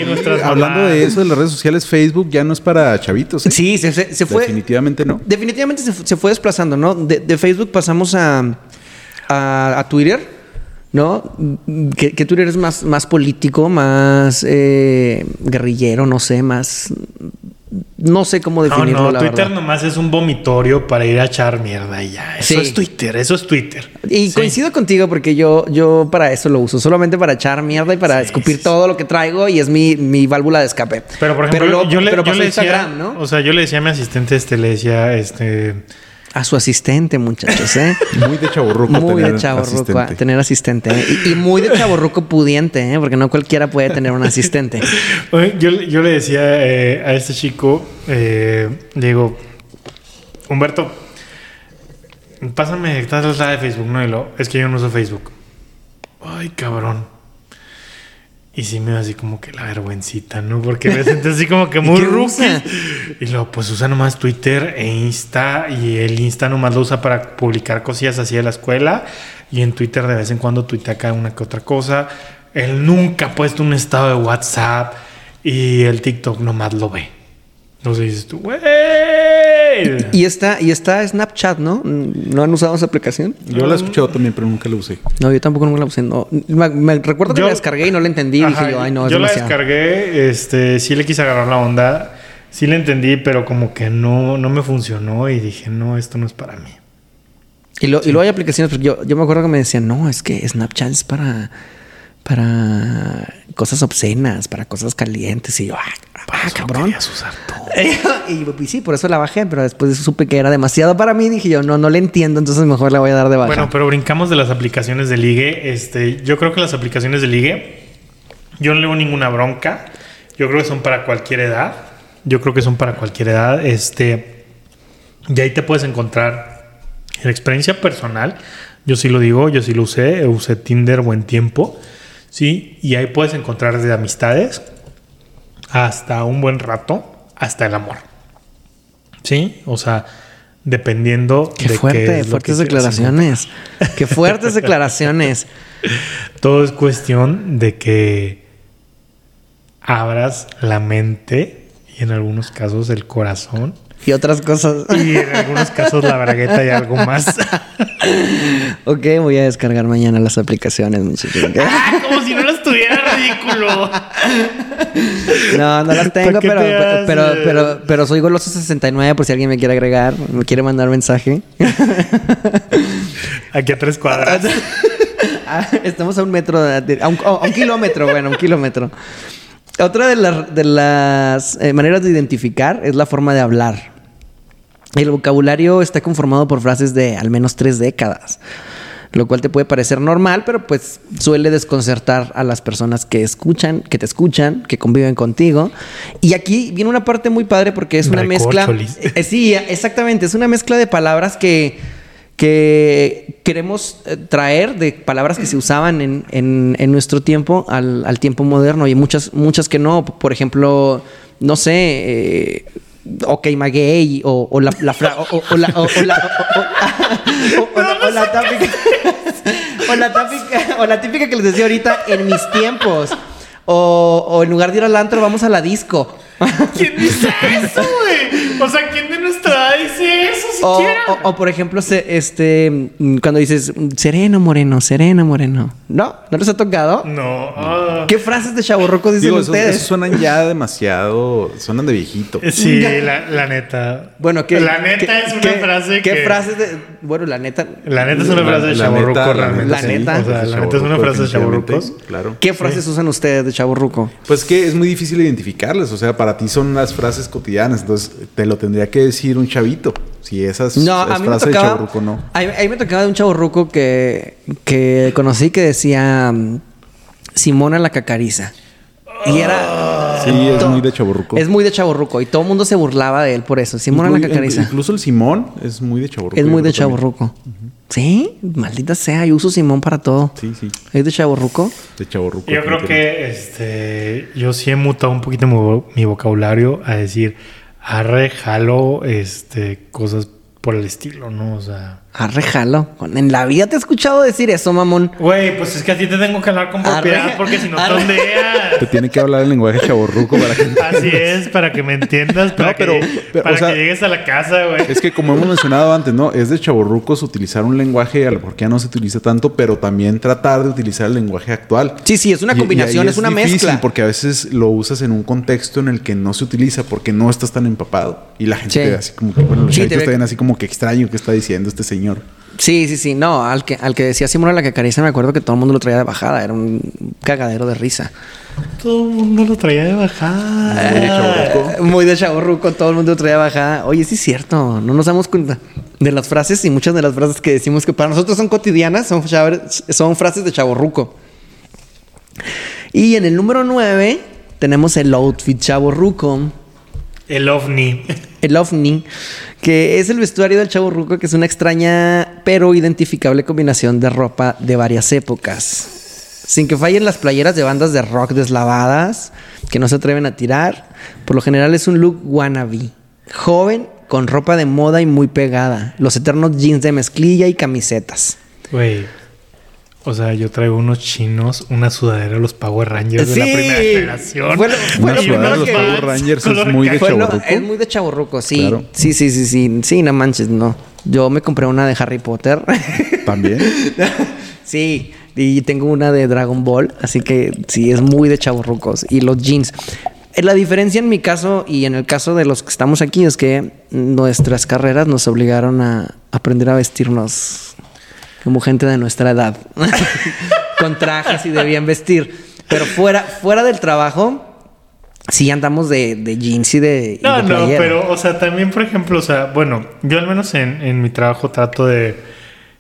Y nuestras Hablando mamás. de eso, de las redes sociales, Facebook ya no es para chavitos. ¿eh? sí, se, se- se fue. Definitivamente no. Definitivamente se, fu- se fue desplazando, ¿no? De, de Facebook pasamos a, a, a Twitter, ¿no? Que, que Twitter es más, más político, más eh, guerrillero, no sé, más. No sé cómo definirlo, no, la Twitter verdad. nomás es un vomitorio para ir a echar mierda y ya. Eso Sí. es Twitter, eso es Twitter. Y Sí. coincido contigo porque yo, yo para eso lo uso, solamente para echar mierda y para Sí, escupir todo lo que traigo y es mi, mi válvula de escape. Pero por ejemplo, yo le, pero yo le decía, Instagram, ¿no? o sea, yo le decía a mi asistente, este, le decía, este, A su asistente, muchachos, ¿eh? [laughs] Muy de chaburruco Muy tener de chaborruco asistente. tener asistente. ¿eh? Y, y muy de chaborruco pudiente, ¿eh? Porque no cualquiera puede tener un asistente. [laughs] Yo, yo le decía eh, a este chico, eh, le digo, Humberto, pásame, estás la de Facebook, no, y lo, es que yo no uso Facebook. Ay, cabrón. Y sí me así como que la vergüencita, ¿no? Porque me sentí así como que [laughs] muy qué rookie. usa? Y luego, pues usa nomás Twitter e Insta. Y el Insta nomás lo usa para publicar cosillas así de la escuela. Y en Twitter de vez en cuando tuitea acá una que otra cosa. Él nunca ha puesto un estado de WhatsApp. Y el TikTok nomás lo ve. Entonces dices tú, güey. Y está, y está Snapchat, ¿no? ¿No han usado esa aplicación? Yo la he escuchado también, pero nunca la usé. No, yo tampoco no la usé. No. Me, me recuerdo que Yo- la descargué y no la entendí. Ajá, dije yo, ay, no, es yo la descargué, este, sí le quise agarrar la onda, sí le entendí, pero como que no, no me funcionó y dije, no, esto no es para mí. Y, lo, y luego hay aplicaciones, porque yo, yo me acuerdo que me decían, no, es que Snapchat es para, para cosas obscenas, para cosas calientes. Y yo, ah, ah, cabrón. [laughs] y, pues, sí, por eso la bajé, pero después supe que era demasiado para mí. Dije yo, no, no le entiendo, entonces mejor la voy a dar de baja. Bueno, pero brincamos de las aplicaciones de ligue. Este, yo creo que las aplicaciones de ligue, yo no le veo ninguna bronca. Yo creo que son para cualquier edad. Yo creo que son para cualquier edad. Este, y ahí te puedes encontrar en experiencia personal. Yo sí lo digo, yo sí lo usé. Usé Tinder buen tiempo. Sí, y ahí puedes encontrar desde amistades hasta un buen rato, hasta el amor. Sí, o sea, dependiendo Qué de fuerte, qué es lo fuertes que declaraciones. Qué fuertes declaraciones. [laughs] Todo es cuestión de que abras la mente y en algunos casos el corazón Y otras cosas. y en algunos casos la bragueta y algo más. [laughs] ok, voy a descargar mañana las aplicaciones, muchachos. Ah, Como si no las tuviera ridículo. No, no las tengo, ¿Para qué pero, te pero, pero, pero, pero soy goloso 69 por si alguien me quiere agregar, me quiere mandar mensaje. [laughs] Aquí a tres cuadras. [laughs] Ah, Estamos a un metro, a, un, a un kilómetro, bueno, un kilómetro. Otra de, las- de las eh, maneras de identificar es la forma de hablar. El vocabulario está conformado por frases de al menos tres décadas, lo cual te puede parecer normal, pero pues suele desconcertar a las personas que escuchan, que te escuchan, que conviven contigo. Y aquí viene una parte muy padre porque es una mezcla. Recorcholis. Eh, sí, exactamente, es una mezcla de palabras que que queremos eh, traer de palabras que se usaban en, en- en nuestro tiempo al, al tiempo moderno y muchas, muchas que no. Por ejemplo, no sé, eh, ok, maguey o, o la, la fra- o, o- la, o- la- o- o- la- o la típica [laughs] o la típica o la típica que les decía ahorita en mis tiempos o, o en lugar de ir al antro vamos a la disco ¿Quién dice eso, güey? O sea, ¿quién [laughs] dice eso O, siquiera? o- o, por ejemplo, se- este, mm, cuando dices sereno, moreno, sereno, moreno. No, ¿no les ha tocado? No. ¿Qué frases de chaborroco dicen Digo, ustedes? esos suenan ya demasiado. Suenan de viejito. Sí, la, la neta. Bueno, ¿qué? La neta qué- es una qué- frase ¿Qué que. frases de.? Bueno, la neta. La neta es una frase de chaborruco realmente. La neta. O sea, la neta es una frase de chaborrucos. Claro. ¿Qué frases usan ustedes de chaborruco? Pues que es muy difícil identificarlas. O sea, para ti son las frases cotidianas. Entonces te lo tendría que decir un chavito. Si esas No, es a mí me frase de tocaba. chavorruco, no. A mí, a mí me tocaba de un chaborruco que, que conocí que decía mm, Simona la cacariza. Y era. Sí, es muy de chavorruco. Es muy de chaborruco y todo el mundo se burlaba de él por eso. Simona la Inclu- cacariza. Incluso el Simón es muy de chavorruco. Es muy de chaborruco. Sí, maldita sea, yo uso Simón para todo. Sí, sí. ¿Es de chaborruco? De chavorruco. Yo creo que este, yo sí he mutado un poquito mi vocabulario a decir arre, jalo, este, cosas por el estilo, ¿no? O sea. Arre, jalo. En la vida te he escuchado decir eso, mamón. Güey, pues es que a ti te tengo que hablar con propiedad Arre. porque si no te Arre. ondeas. Te tiene que hablar en lenguaje chavorruco para que... [laughs] Así es, para que me entiendas, para, pero- que, pero, para o sea, que llegues a la casa, güey. Es que como hemos mencionado antes, ¿no? Es de chavorrucos utilizar un lenguaje, a lo mejor que ya no se utiliza tanto, pero también tratar de utilizar el lenguaje actual. Sí, sí, es una Y- y combinación, ahí es una difícil mezcla. Porque a veces lo usas en un contexto en el que no se utiliza porque no estás tan empapado. Y la gente Sí. te ve así como que, bueno, los Sí, te chavitos ve- te ven así como que extraño que está diciendo este señor. Sí, sí, sí. No, al que, al que decía Simona la cacariza me acuerdo que todo el mundo lo traía de bajada. Era un cagadero de risa. Todo el mundo lo traía de bajada. Muy de chavorruco. Eh, [laughs] Muy de chaborruco, todo el mundo lo traía de bajada. Oye, sí es cierto. No nos damos cuenta de las frases y muchas de las frases que decimos que para nosotros son cotidianas son, son frases de chaborruco. Y en el número 9 tenemos el outfit chaborruco. El ovni. El ovni, que es el vestuario del chavo ruco, que es una extraña pero identificable combinación de ropa de varias épocas. Sin que fallen las playeras de bandas de rock deslavadas que no se atreven a tirar. Por lo general es un look wannabe. Joven, con ropa de moda y muy pegada. Los eternos jeans de mezclilla y camisetas. Güey. O sea, yo traigo unos chinos, una sudadera de los Power Rangers de la primera generación. Fue lo- fue Una lo sudadera primero de los que- Power Rangers es muy de lo- chavorruco. es muy de chaborruco, sí. Claro. Sí, sí, sí, sí. Sí, no manches, no. Yo me compré una de Harry Potter. [laughs] También. sí, y tengo una de Dragon Ball, así que sí, es muy de chavorrucos. Y los jeans. Eh, La diferencia en mi caso y en el caso de los que estamos aquí es que nuestras carreras nos obligaron a aprender a vestirnos como gente de nuestra edad. [laughs] Con trajes y de bien vestir. Pero fuera, fuera del trabajo, sí andamos de, de jeans y de, y No, de no, pero, o sea, también, por ejemplo, o sea, bueno, yo al menos en, en mi trabajo trato de.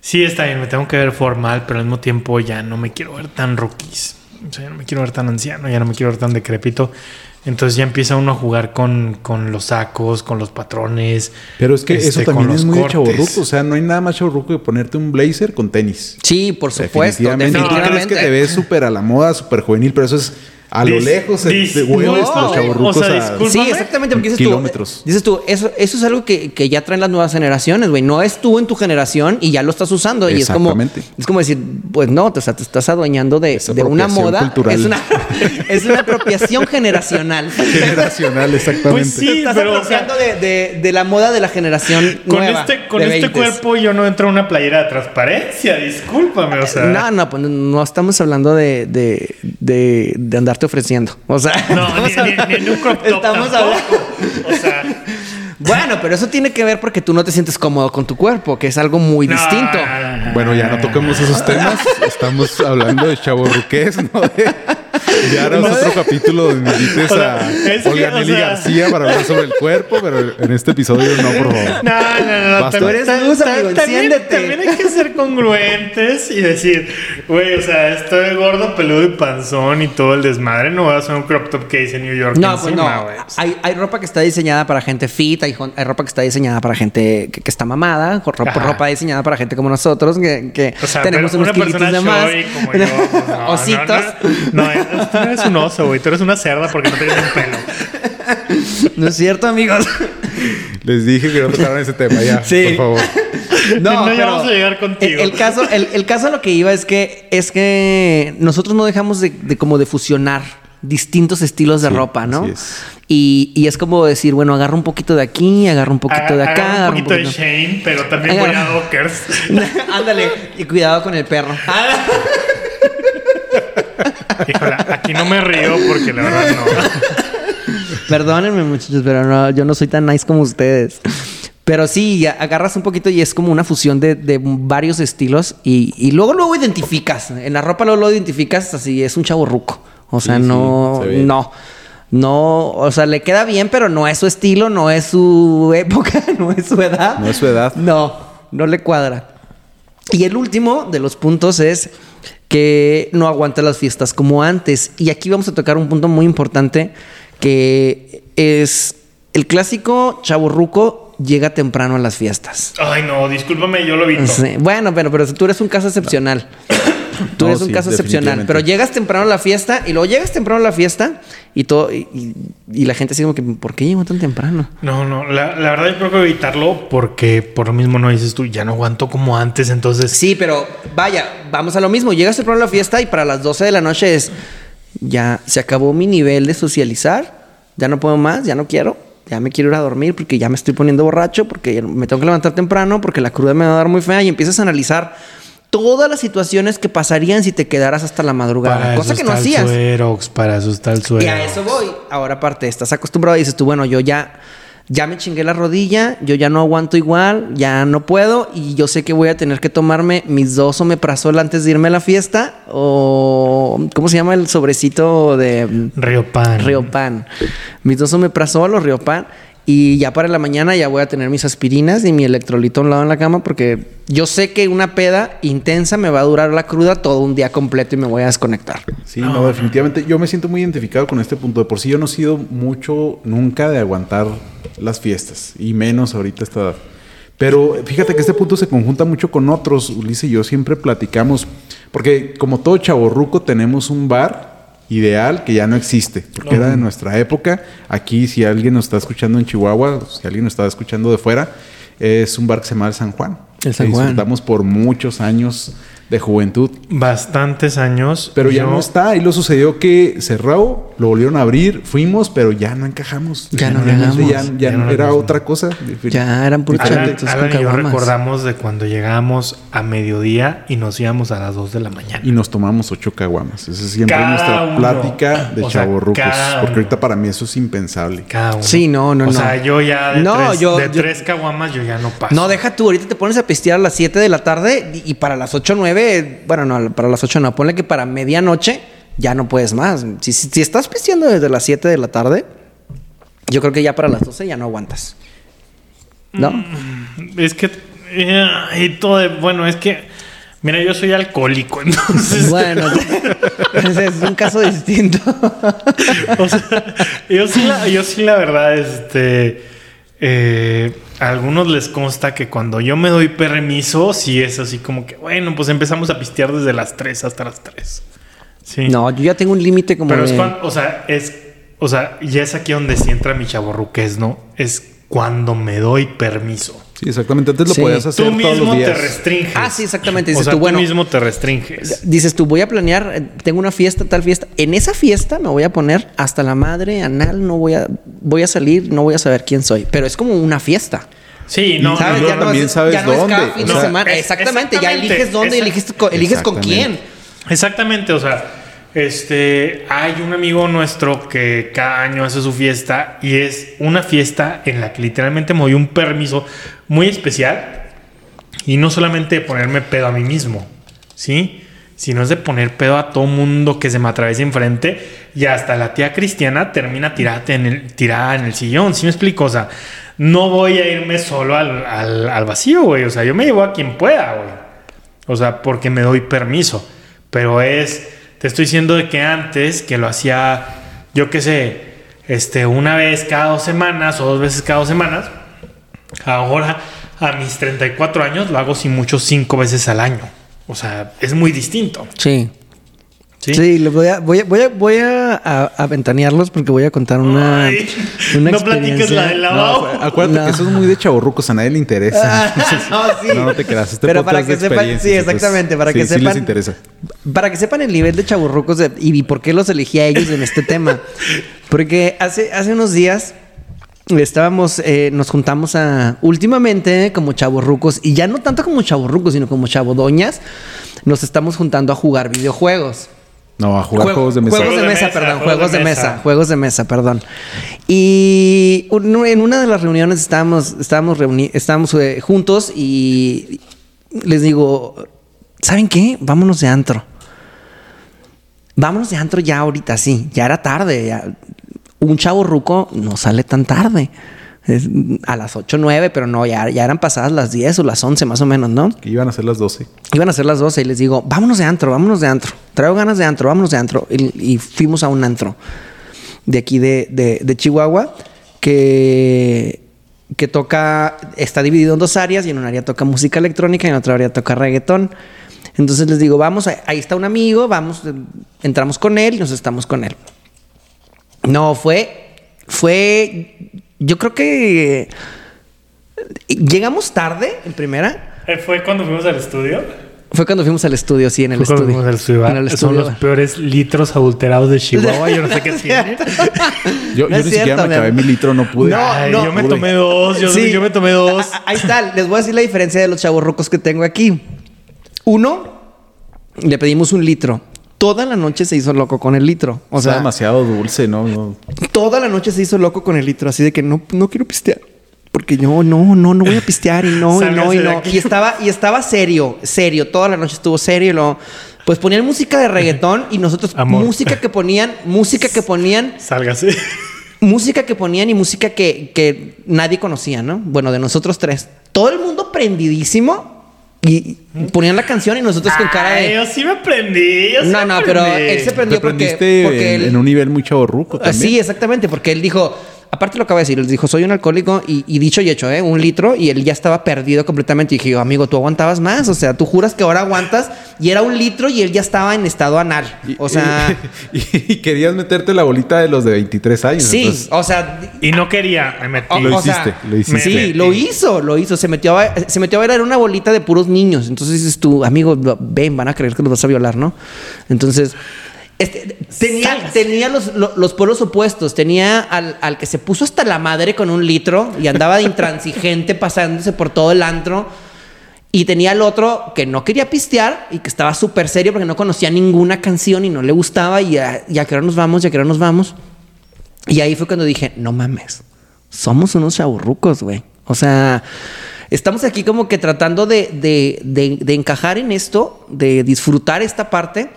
Sí, está bien, me tengo que ver formal, pero al mismo tiempo ya no me quiero ver tan rookies. O sea, ya no me quiero ver tan anciano, ya no me quiero ver tan decrépito. Entonces ya empieza uno a jugar con, con los sacos, con los patrones. Pero es que este, eso con también es muy chavorruco. O sea, no hay nada más chavorruco que ponerte un blazer con tenis. Sí, por supuesto. definitivamente. Definitivamente. Tú crees que te ves súper a la moda, súper juvenil, pero eso es a lo Dis- lejos. Se, dis- te hueves no, los o sea, a- disculpa. Sí, exactamente, porque dices Kilómetros. tú, dices tú, eso, eso es algo que, que ya traen las nuevas generaciones, güey. No es tú en tu generación y ya lo estás usando. Y es como, Exactamente. es como decir, pues no, te, o sea, te estás adueñando de, de una moda. cultural. Es una, [laughs] es una apropiación generacional. Generacional, exactamente. Pues sí, te estás pero, o apropiando sea, de, de- de la moda de la generación Con nueva. este, con este 20s. cuerpo yo no entro en una playera de transparencia, discúlpame, o sea. No, no, pues no estamos hablando de, de, de, de andarte ofreciendo. O sea, [laughs] No, estamos ni, ni- hablando- ni en un crop top estamos hablando- O sea, Bueno, pero eso tiene que ver porque tú no te sientes cómodo con tu cuerpo, que es algo muy no, distinto. no, no, no. Bueno, ya no toquemos esos temas. Estamos hablando de chavorruqués, ¿no? De, [laughs] [laughs] ya harás otro capítulo donde invites O sea, a Olga o Nelly sea- García para hablar sobre el cuerpo, pero en este episodio no, por favor. No, no, no. Basta. también- Tú eres luz, amigo, también, también hay que ser congruentes y decir, güey, o sea, estoy gordo, peludo y panzón y todo el desmadre. No voy a hacer un crop top que dice New York. No, pues no. Hay, hay ropa que está diseñada para gente fit, hay, hay ropa que está diseñada para gente que, que está mamada, ropa, diseñada para gente como nosotros, que, que O sea, tenemos pero unos kilitos de más. como yo, pues, no, [laughs] Ositos. No, no, no, tú no eres un oso, güey. Tú eres una cerda porque no tienes un pelo. No es cierto, amigos. Les dije que no tocaran ese tema ya, Sí. por favor. [laughs] No, ya vamos a llegar contigo. El, el caso, el, el caso a lo que iba es que es que nosotros no dejamos de, de como de fusionar distintos estilos de Sí, ropa, ¿no? así es. Y, y es como decir, bueno, agarro un poquito de aquí, agarro un poquito de acá, agarro un poquito de Shane, pero también voy a Dockers. [laughs] Ándale, y cuidado con el perro. [laughs] Híjole, aquí no me río porque la verdad no. Perdónenme, muchachos, pero no, yo no soy tan nice como ustedes. Pero sí, agarras un poquito y es como una fusión de, de varios estilos y, y luego luego identificas. En la ropa luego lo identificas así, es un chavo ruco. O sea, Sí, sí, no, se no. No, o sea, le queda bien, pero no es su estilo, no es su época, [laughs] no es su edad. No es su edad. No, no le cuadra. Y el último de los puntos es que no aguanta las fiestas como antes. Y aquí vamos a tocar un punto muy importante que es el clásico chaburruco llega temprano a las fiestas. Ay, no, discúlpame, yo lo vi. Sí, Bueno, pero, pero tú eres un caso excepcional. Tú No, eres un sí, caso excepcional. Pero llegas temprano a la fiesta y luego llegas temprano a la fiesta y todo. Y, y- y la gente así como que, ¿por qué llegó tan temprano? No, no, la, la verdad yo creo que evitarlo porque por lo mismo no dices tú, ya no aguanto como antes, entonces... Sí, pero vaya, vamos a lo mismo. Llegas temprano a la fiesta y para las 12 de la noche es, ya se acabó mi nivel de socializar, ya no puedo más, ya no quiero, ya me quiero ir a dormir porque ya me estoy poniendo borracho, porque me tengo que levantar temprano, porque la cruda me va a dar muy fea y empiezas a analizar todas las situaciones que pasarían si te quedaras hasta la madrugada, Para cosa que no hacías. Suerox, para está el suero. Y a eso voy. Ahora aparte, estás acostumbrado y dices tú, bueno, yo ya, ya me chingué la rodilla, yo ya no aguanto igual, ya no puedo y yo sé que voy a tener que tomarme mis dos omeprazol antes de irme a la fiesta o, ¿cómo se llama el sobrecito de Río Pan. Riopan? Mis dos omeprazol o Riopan y ya para la mañana ya voy a tener mis aspirinas y mi electrolito a un lado en la cama porque yo sé que una peda intensa me va a durar la cruda todo un día completo y me voy a desconectar. Sí, no, definitivamente. Yo me siento muy identificado con este punto. De por sí yo no he sido mucho nunca de aguantar las fiestas. Y menos ahorita esta edad. Pero fíjate que este punto se conjunta mucho con otros. Ulises y yo siempre platicamos, porque como todo chaborruco tenemos un bar ideal que ya no existe, porque era de nuestra época. Aquí, si alguien nos está escuchando en Chihuahua, si alguien nos está escuchando de fuera, es un bar que se llama el San Juan. El San Juan. Disfrutamos por muchos años de juventud. Bastantes años. Pero ya Yo- no está. Y lo sucedió que cerró, lo volvieron a abrir, fuimos, pero ya no encajamos. Ya no Definitivamente llegamos. Ya, ya Ya no era llegamos. otra cosa. Ya eran puros Alan, con y yo recordamos de cuando llegábamos a mediodía y nos íbamos a las 2 de la mañana. Y nos tomamos ocho caguamas. Esa es siempre Cada nuestra uno. plática de O chavorrucos. Porque ahorita para mí eso es impensable. Cada uno. Sí, no, no, o no. sea, yo ya de, No, tres, yo- de yo- tres caguamas yo ya no paso. No, deja tú, ahorita te pones a pistear a las 7 de la tarde y para las 8 o 9, bueno, no, para las 8 no, ponle que para medianoche ya no puedes más. Si, si, si estás pisteando desde las 7 de la tarde, yo creo que ya para las 12 ya no aguantas. ¿No? Mm. Es que. eh, y todo de- bueno, es que. Mira, yo soy alcohólico, [laughs] entonces. Bueno, ese es un caso distinto. [laughs] O sea, yo sí, la, yo sí la verdad, este, eh, a algunos les consta que cuando yo me doy permiso, sí es así como que, bueno, pues empezamos a pistear desde las 3 hasta las 3. Sí. No, yo ya tengo un límite como Pero es de- cuando, o sea, es, o sea, ya es aquí donde sí entra mi chaborruquez, ¿no? Es cuando me doy permiso. Sí, exactamente. Antes lo Sí. podías hacer Tú todos mismo te restringes. Ah, sí, exactamente. O Dices sea, tú, tú bueno, mismo te restringes. Dices tú, voy a planear, eh, tengo una fiesta, tal fiesta. En esa fiesta me voy a poner hasta la madre anal, no voy a, voy a salir, no voy a saber quién soy. Pero es como una fiesta. Sí, no, ¿Sabes? no, no, también es, sabes ya no es cada dónde, fin o de semana. es- exactamente, ya eliges dónde, eliges, eliges con quién. Exactamente, o sea, este, hay un amigo nuestro que cada año hace su fiesta y es una fiesta en la que literalmente me doy un permiso muy especial y no solamente de ponerme pedo a mí mismo, ¿sí? Sino es de poner pedo a todo mundo que se me atraviesa enfrente y hasta la tía cristiana termina tirada en el, tirada en el sillón, ¿sí me explico? O sea, no voy a irme solo al, al, al vacío, güey, o sea, yo me llevo a quien pueda, güey. O sea, porque me doy permiso. Pero es, te estoy diciendo de que antes, que lo hacía, yo qué sé, este, una vez cada dos semanas o dos veces cada dos semanas, ahora a mis 34 años lo hago sin mucho cinco veces al año. O sea, es muy distinto. Sí. Sí. Sí, le voy a, voy a, voy a, voy a, a- a ventanearlos porque voy a contar una, Ay, una no platiques la del lavabo. No, acuérdate No. que eso es muy de chavorrucos, a nadie le interesa. no, sí. [laughs] No, no te creas. Este Pero podcast para que de sepan, sí, exactamente, para sí, que sí sepan. les interesa. Para que sepan el nivel de chaburrucos de- y por qué los elegí a ellos en este tema. [laughs] Porque hace, hace unos días estábamos, eh, nos juntamos a. Últimamente, como chaburrucos, y ya no tanto como chaburrucos, sino como chabodoñas, nos estamos juntando a jugar videojuegos. No, a jugar Juego- juegos de mesa. Juegos de mesa, mesa, perdón. juegos Juegos de de mesa. mesa. Juegos de mesa, perdón. Y un- en una de las reuniones estábamos, estábamos, reuni- estábamos eh, juntos y les digo, ¿saben qué? Vámonos de antro. Vámonos de antro ya ahorita, sí. Ya era tarde. ya. Un chavo ruco no sale tan tarde. Es a las 8 9, pero no, ya, ya eran pasadas las 10 o las 11 más o menos, ¿no? Que iban a ser las 12. Iban a ser las 12 y les digo, vámonos de antro, vámonos de antro. Traigo ganas de antro, vámonos de antro. Y, y fuimos a un antro de aquí de, de- de Chihuahua que, que toca, está dividido en dos áreas y en un área toca música electrónica y en otra área toca reggaetón. Entonces les digo, vamos, ahí- está un amigo, vamos, entramos con él y nos estamos con él. No, fue, fue, yo creo que llegamos tarde en primera. Eh, ¿Fue cuando fuimos al estudio? Fue cuando fuimos al estudio, sí, en el estudio. fuimos al estudio. En el Son los peores litros adulterados de Chihuahua. Yo no sé [laughs] qué tiene. Yo, No yo es ni siquiera me acabé mi litro, no pude. No, Ay, no. yo me tomé dos. Yo, Sí. yo me tomé dos. Ah, Ahí está, les voy a decir la diferencia de los chavos rocos que tengo aquí. Uno, le pedimos un litro. Toda la noche se hizo loco con el litro. O Está sea, demasiado dulce, ¿no? no. toda la noche se hizo loco con el litro. Así de que no, no quiero pistear. Porque yo no, no, no voy a pistear y no, y no, y no. Y estaba, y estaba serio, serio. Toda la noche estuvo serio y luego, pues ponían música de reggaetón y nosotros Amor. música que ponían, música que ponían Sálgase. música que ponían y música que, que nadie conocía, ¿no? Bueno, de nosotros tres. Todo el mundo prendidísimo y ponían la canción y nosotros con cara Ay, de... yo sí me prendí. Yo sí No, me no, pero él se prendió porque, porque en, él... en un nivel muy chavorruco también. Sí, exactamente, porque él dijo, aparte lo acaba de decir, les dijo, soy un alcohólico y, y dicho y hecho, ¿eh? Un litro y él ya estaba perdido completamente. Y dije, yo, amigo, tú aguantabas más, o sea, tú juras que ahora aguantas y era un litro y él ya estaba en estado anal. O sea, [laughs] Y, y querías meterte la bolita de los de 23 años. sí, entonces- o sea, Y no quería, me metí. O- Lo o sea, hiciste, lo hiciste. Sí, lo hizo, lo hizo. Se metió, a, se metió a bailar una bolita de puros niños. Entonces dices tú, amigo, ven, van a creer que los vas a violar, ¿no? Entonces, este, tenía, tenía los, lo- los polos opuestos. Tenía al, al que se puso hasta la madre con un litro y andaba de intransigente [laughs] pasándose por todo el antro. Y tenía al otro que no quería pistear y que estaba súper serio porque no conocía ninguna canción y no le gustaba. Y ya, ya que ahora nos vamos, ya que ahora nos vamos. Y ahí fue cuando dije, no mames, somos unos chaburrucos, güey. O sea, estamos aquí como que tratando de, de- de- de encajar en esto, de disfrutar esta parte,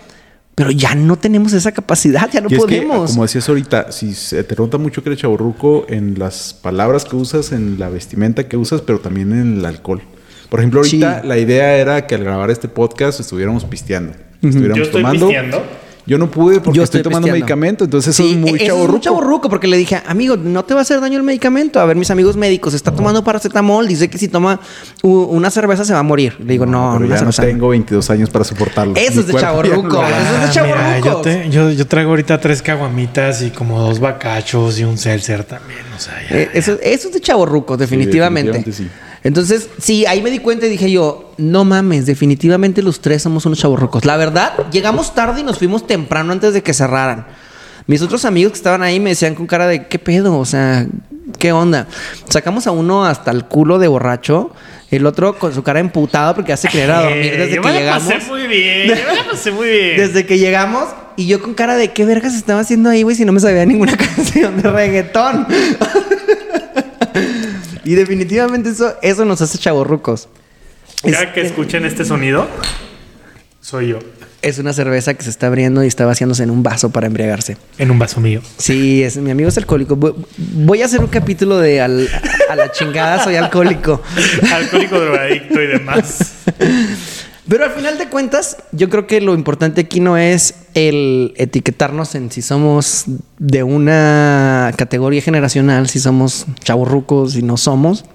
pero ya no tenemos esa capacidad, ya no Y es que, podemos. como decías ahorita, si se te nota mucho que eres chaburruco en las palabras que usas, en la vestimenta que usas, pero también en el alcohol. Por ejemplo, ahorita Sí. la idea era que al grabar este podcast estuviéramos pisteando. Estuviéramos Yo estoy tomando. pisteando. Yo no pude porque Yo estoy, estoy tomando medicamento, entonces eso Sí, es muy eso es chaburruco, porque le dije, amigo, no te va a hacer daño el medicamento. A ver, mis amigos médicos, está tomando paracetamol, dice que si toma una cerveza se va a morir. Le digo, no, pero una ya no tengo 22 años para soportarlo. Eso Mi es de no aguanta. Eso es de Ah, mira, yo, yo, yo traigo ahorita tres caguamitas y como dos bacachos y un seltzer también. O sea, ya, Eh, eso, eso es de chavorrucos, definitivamente. definitivamente sí. Entonces, sí, ahí me di cuenta y dije yo, no mames, definitivamente los tres somos unos chavorrucos. La verdad, llegamos tarde y nos fuimos temprano antes de que cerraran. Mis otros amigos que estaban ahí me decían con cara de, ¿qué pedo? O sea, ¿qué onda? Sacamos a uno hasta el culo de borracho, el otro con su cara emputada porque hace querer a dormir Eh, desde yo que me la llegamos. pasé muy bien. Yo me la pasé muy bien. [laughs] Desde que llegamos y yo con cara de qué vergas estaba haciendo ahí, güey, si no me sabía ninguna [laughs] canción de reggaetón. [laughs] y definitivamente eso, eso nos hace chavorrucos. Ya Es, que escuchen este sonido, soy yo. es una cerveza que se está abriendo y está vaciándose en un vaso para embriagarse. En un vaso mío. Sí, es, mi amigo es alcohólico. Voy- Voy a hacer un capítulo de al- a la chingada soy alcohólico. [laughs] Alcohólico, drogadicto y demás. [laughs] Pero al final de cuentas, yo creo que lo importante aquí no es el etiquetarnos en si somos de una categoría generacional, si somos chavorrucos, si no somos,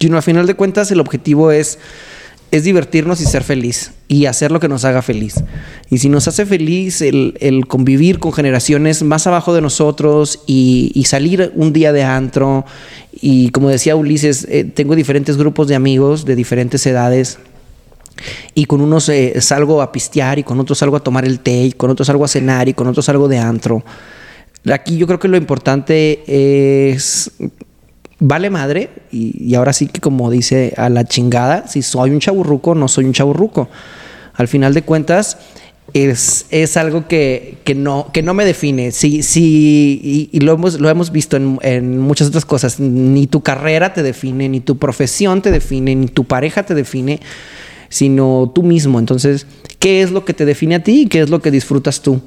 sino al final de cuentas el objetivo es, es divertirnos y ser feliz y hacer lo que nos haga feliz. Y si nos hace feliz el, el convivir con generaciones más abajo de nosotros y, y salir un día de antro, y como decía Ulises, eh, tengo diferentes grupos de amigos de diferentes edades. Y con unos eh, salgo a pistear y con otros salgo a tomar el té y con otros salgo a cenar y con otros salgo de antro. Aquí yo creo que lo importante es vale madre y, ahora sí que como dice a la chingada, si soy un chaburruco no soy un chaburruco. Al final de cuentas es, es algo que, que no, que no me define. Sí, sí, y, y lo, hemos, lo hemos visto en, en muchas otras cosas. Ni tu carrera te define, ni tu profesión te define, ni tu pareja te define, sino tú mismo. Entonces, ¿qué es lo que te define a ti y qué es lo que disfrutas tú?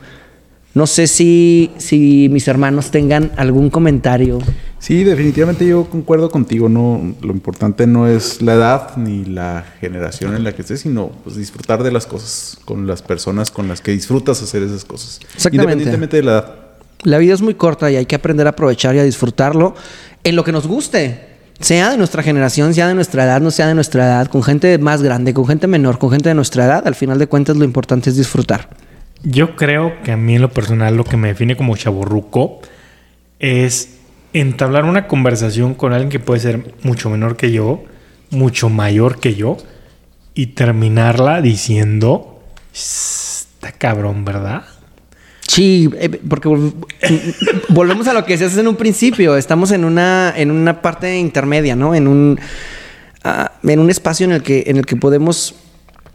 No sé si, si mis hermanos tengan algún comentario. Sí, definitivamente yo concuerdo contigo. No, lo importante no es la edad ni la generación en la que estés, sino pues, disfrutar de las cosas con las personas con las que disfrutas hacer esas cosas. Exactamente. Independientemente de la edad. La vida es muy corta y hay que aprender a aprovechar y a disfrutarlo en lo que nos guste. Sea de nuestra generación, sea de nuestra edad, no sea de nuestra edad, con gente más grande, con gente menor, con gente de nuestra edad, al final de cuentas lo importante es disfrutar. Yo creo que a mí en lo personal lo que me define como chaborruco es entablar una conversación con alguien que puede ser mucho menor que yo, mucho mayor que yo, y terminarla diciendo, está cabrón, ¿verdad? Sí, eh, porque vol- volvemos a lo que decías en un principio. Estamos en una, en una parte intermedia, ¿no? En un, ah, en un espacio en el que, en el que podemos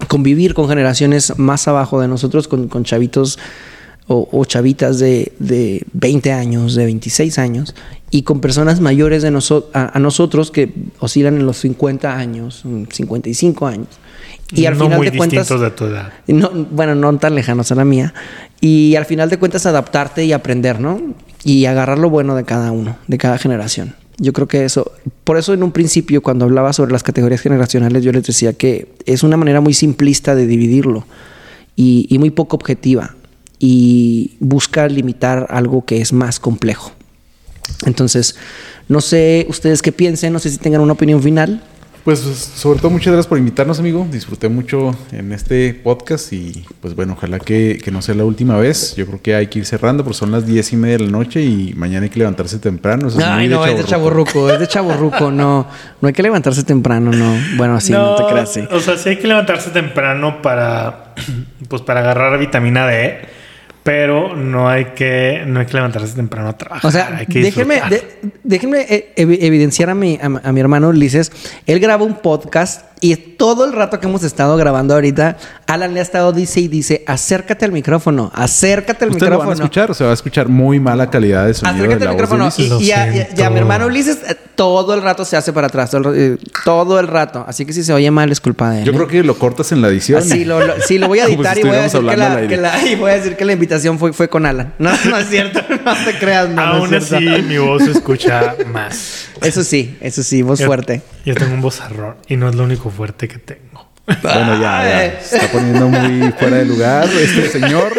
convivir con generaciones más abajo de nosotros, con, chavitos o, o chavitas de, de 20 años, de 26 años, y con personas mayores de noso- a, a nosotros que oscilan en los 50 años, 55 años. Y al no final muy de cuentas... de tu edad. No, bueno, no tan lejanos a la mía. Y al final de cuentas adaptarte y aprender, ¿no? Y agarrar lo bueno de cada uno, de cada generación. Yo creo que eso, por eso en un principio cuando hablaba sobre las categorías generacionales, yo les decía que es una manera muy simplista de dividirlo y, y muy poco objetiva y busca limitar algo que es más complejo. Entonces, no sé ustedes qué piensen, no sé si tengan una opinión final. Pues sobre todo muchas gracias por invitarnos, amigo. Disfruté mucho en este podcast y pues bueno, ojalá que, que no sea la última vez. Yo creo que hay que ir cerrando porque son las diez y media de la noche y mañana hay que levantarse temprano. Eso es Ay, muy de no, es de chaborruco, es de chaborruco, no. No hay que levantarse temprano, no. Bueno, así no, te creas, sí. O sea, sí hay que levantarse temprano para, pues para agarrar vitamina D. Pero no hay que, no hay que levantarse temprano a trabajar. O sea, hay que déjenme, de- déjenme eh, evi- evidenciar a mi, a, a mi hermano Ulises. Él graba un podcast y todo el rato que hemos estado grabando ahorita, Alan le ha estado dice y dice, acércate al micrófono, acércate al Ustedes lo van a micrófono. escuchar, o sea, va a escuchar muy mala calidad de sonido de Acércate la al voz de micrófono. Y, y a, y a- y a mi hermano Ulises eh, todo el rato se hace para atrás. Todo el, ra- eh, todo el rato. Así que si se oye mal es culpa de él. Yo ¿eh? creo que lo cortas en la edición. Así lo, lo- sí, lo voy a editar y voy a, decir que la, que la- y voy a decir que la invitación fue, fue con Alan. No, no es cierto. No te creas, no, no Aún así, mi voz se escucha más. Eso sí, eso sí, voz Yo- fuerte. Yo tengo un vozarrón y no es lo único fuerte que tengo. Bueno, ya, ya. Se está poniendo muy fuera de lugar este señor.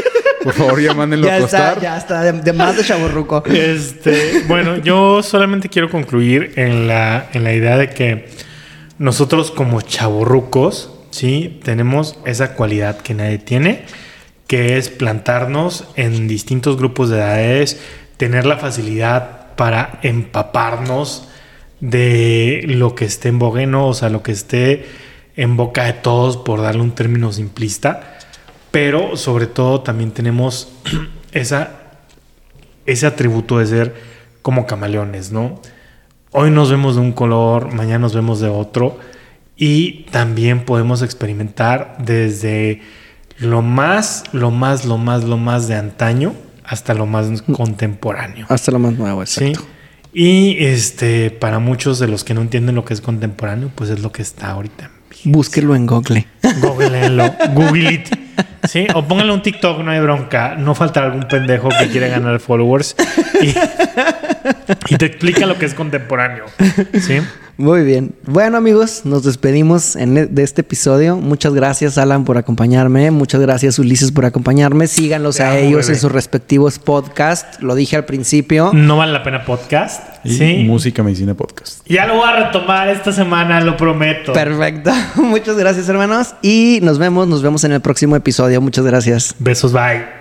Por favor, ya mándenlo a Ya está, acostar. ya está, de, de más de chaborruco. Este, bueno, yo solamente quiero concluir en la, en la idea de que nosotros como chavorrucos, ¿sí? Tenemos esa cualidad que nadie tiene, que es plantarnos en distintos grupos de edades, tener la facilidad para empaparnos de lo que esté en bogueno, o sea, lo que esté en boca de todos, por darle un término simplista. Pero sobre todo también tenemos [clears throat] esa ese atributo de ser como camaleones, ¿no? Hoy nos vemos de un color, mañana nos vemos de otro y también podemos experimentar desde lo más, lo más, lo más, lo más de antaño hasta lo más contemporáneo. Hasta lo más nuevo, ¿sí? Y este, para muchos de los que no entienden lo que es contemporáneo, pues es lo que está ahorita. Búsquelo en Google. Googleenlo, Google it. Sí, o pónganle un TikTok, no hay bronca. No faltará algún pendejo que quiere ganar followers y, y te explica lo que es contemporáneo. Sí. Muy bien. Bueno, amigos, nos despedimos en e- de este episodio. Muchas gracias, Alan, por acompañarme. Muchas gracias, Ulises, por acompañarme. Síganlos Te a amo, ellos bebé. en sus respectivos podcasts. Lo dije al principio. No vale la pena podcast. Y Sí. Música Medicina Podcast. Ya lo voy a retomar esta semana, lo prometo. Perfecto. [laughs] Muchas gracias, hermanos. Y nos vemos, nos vemos en el próximo episodio. Muchas gracias. Besos, bye.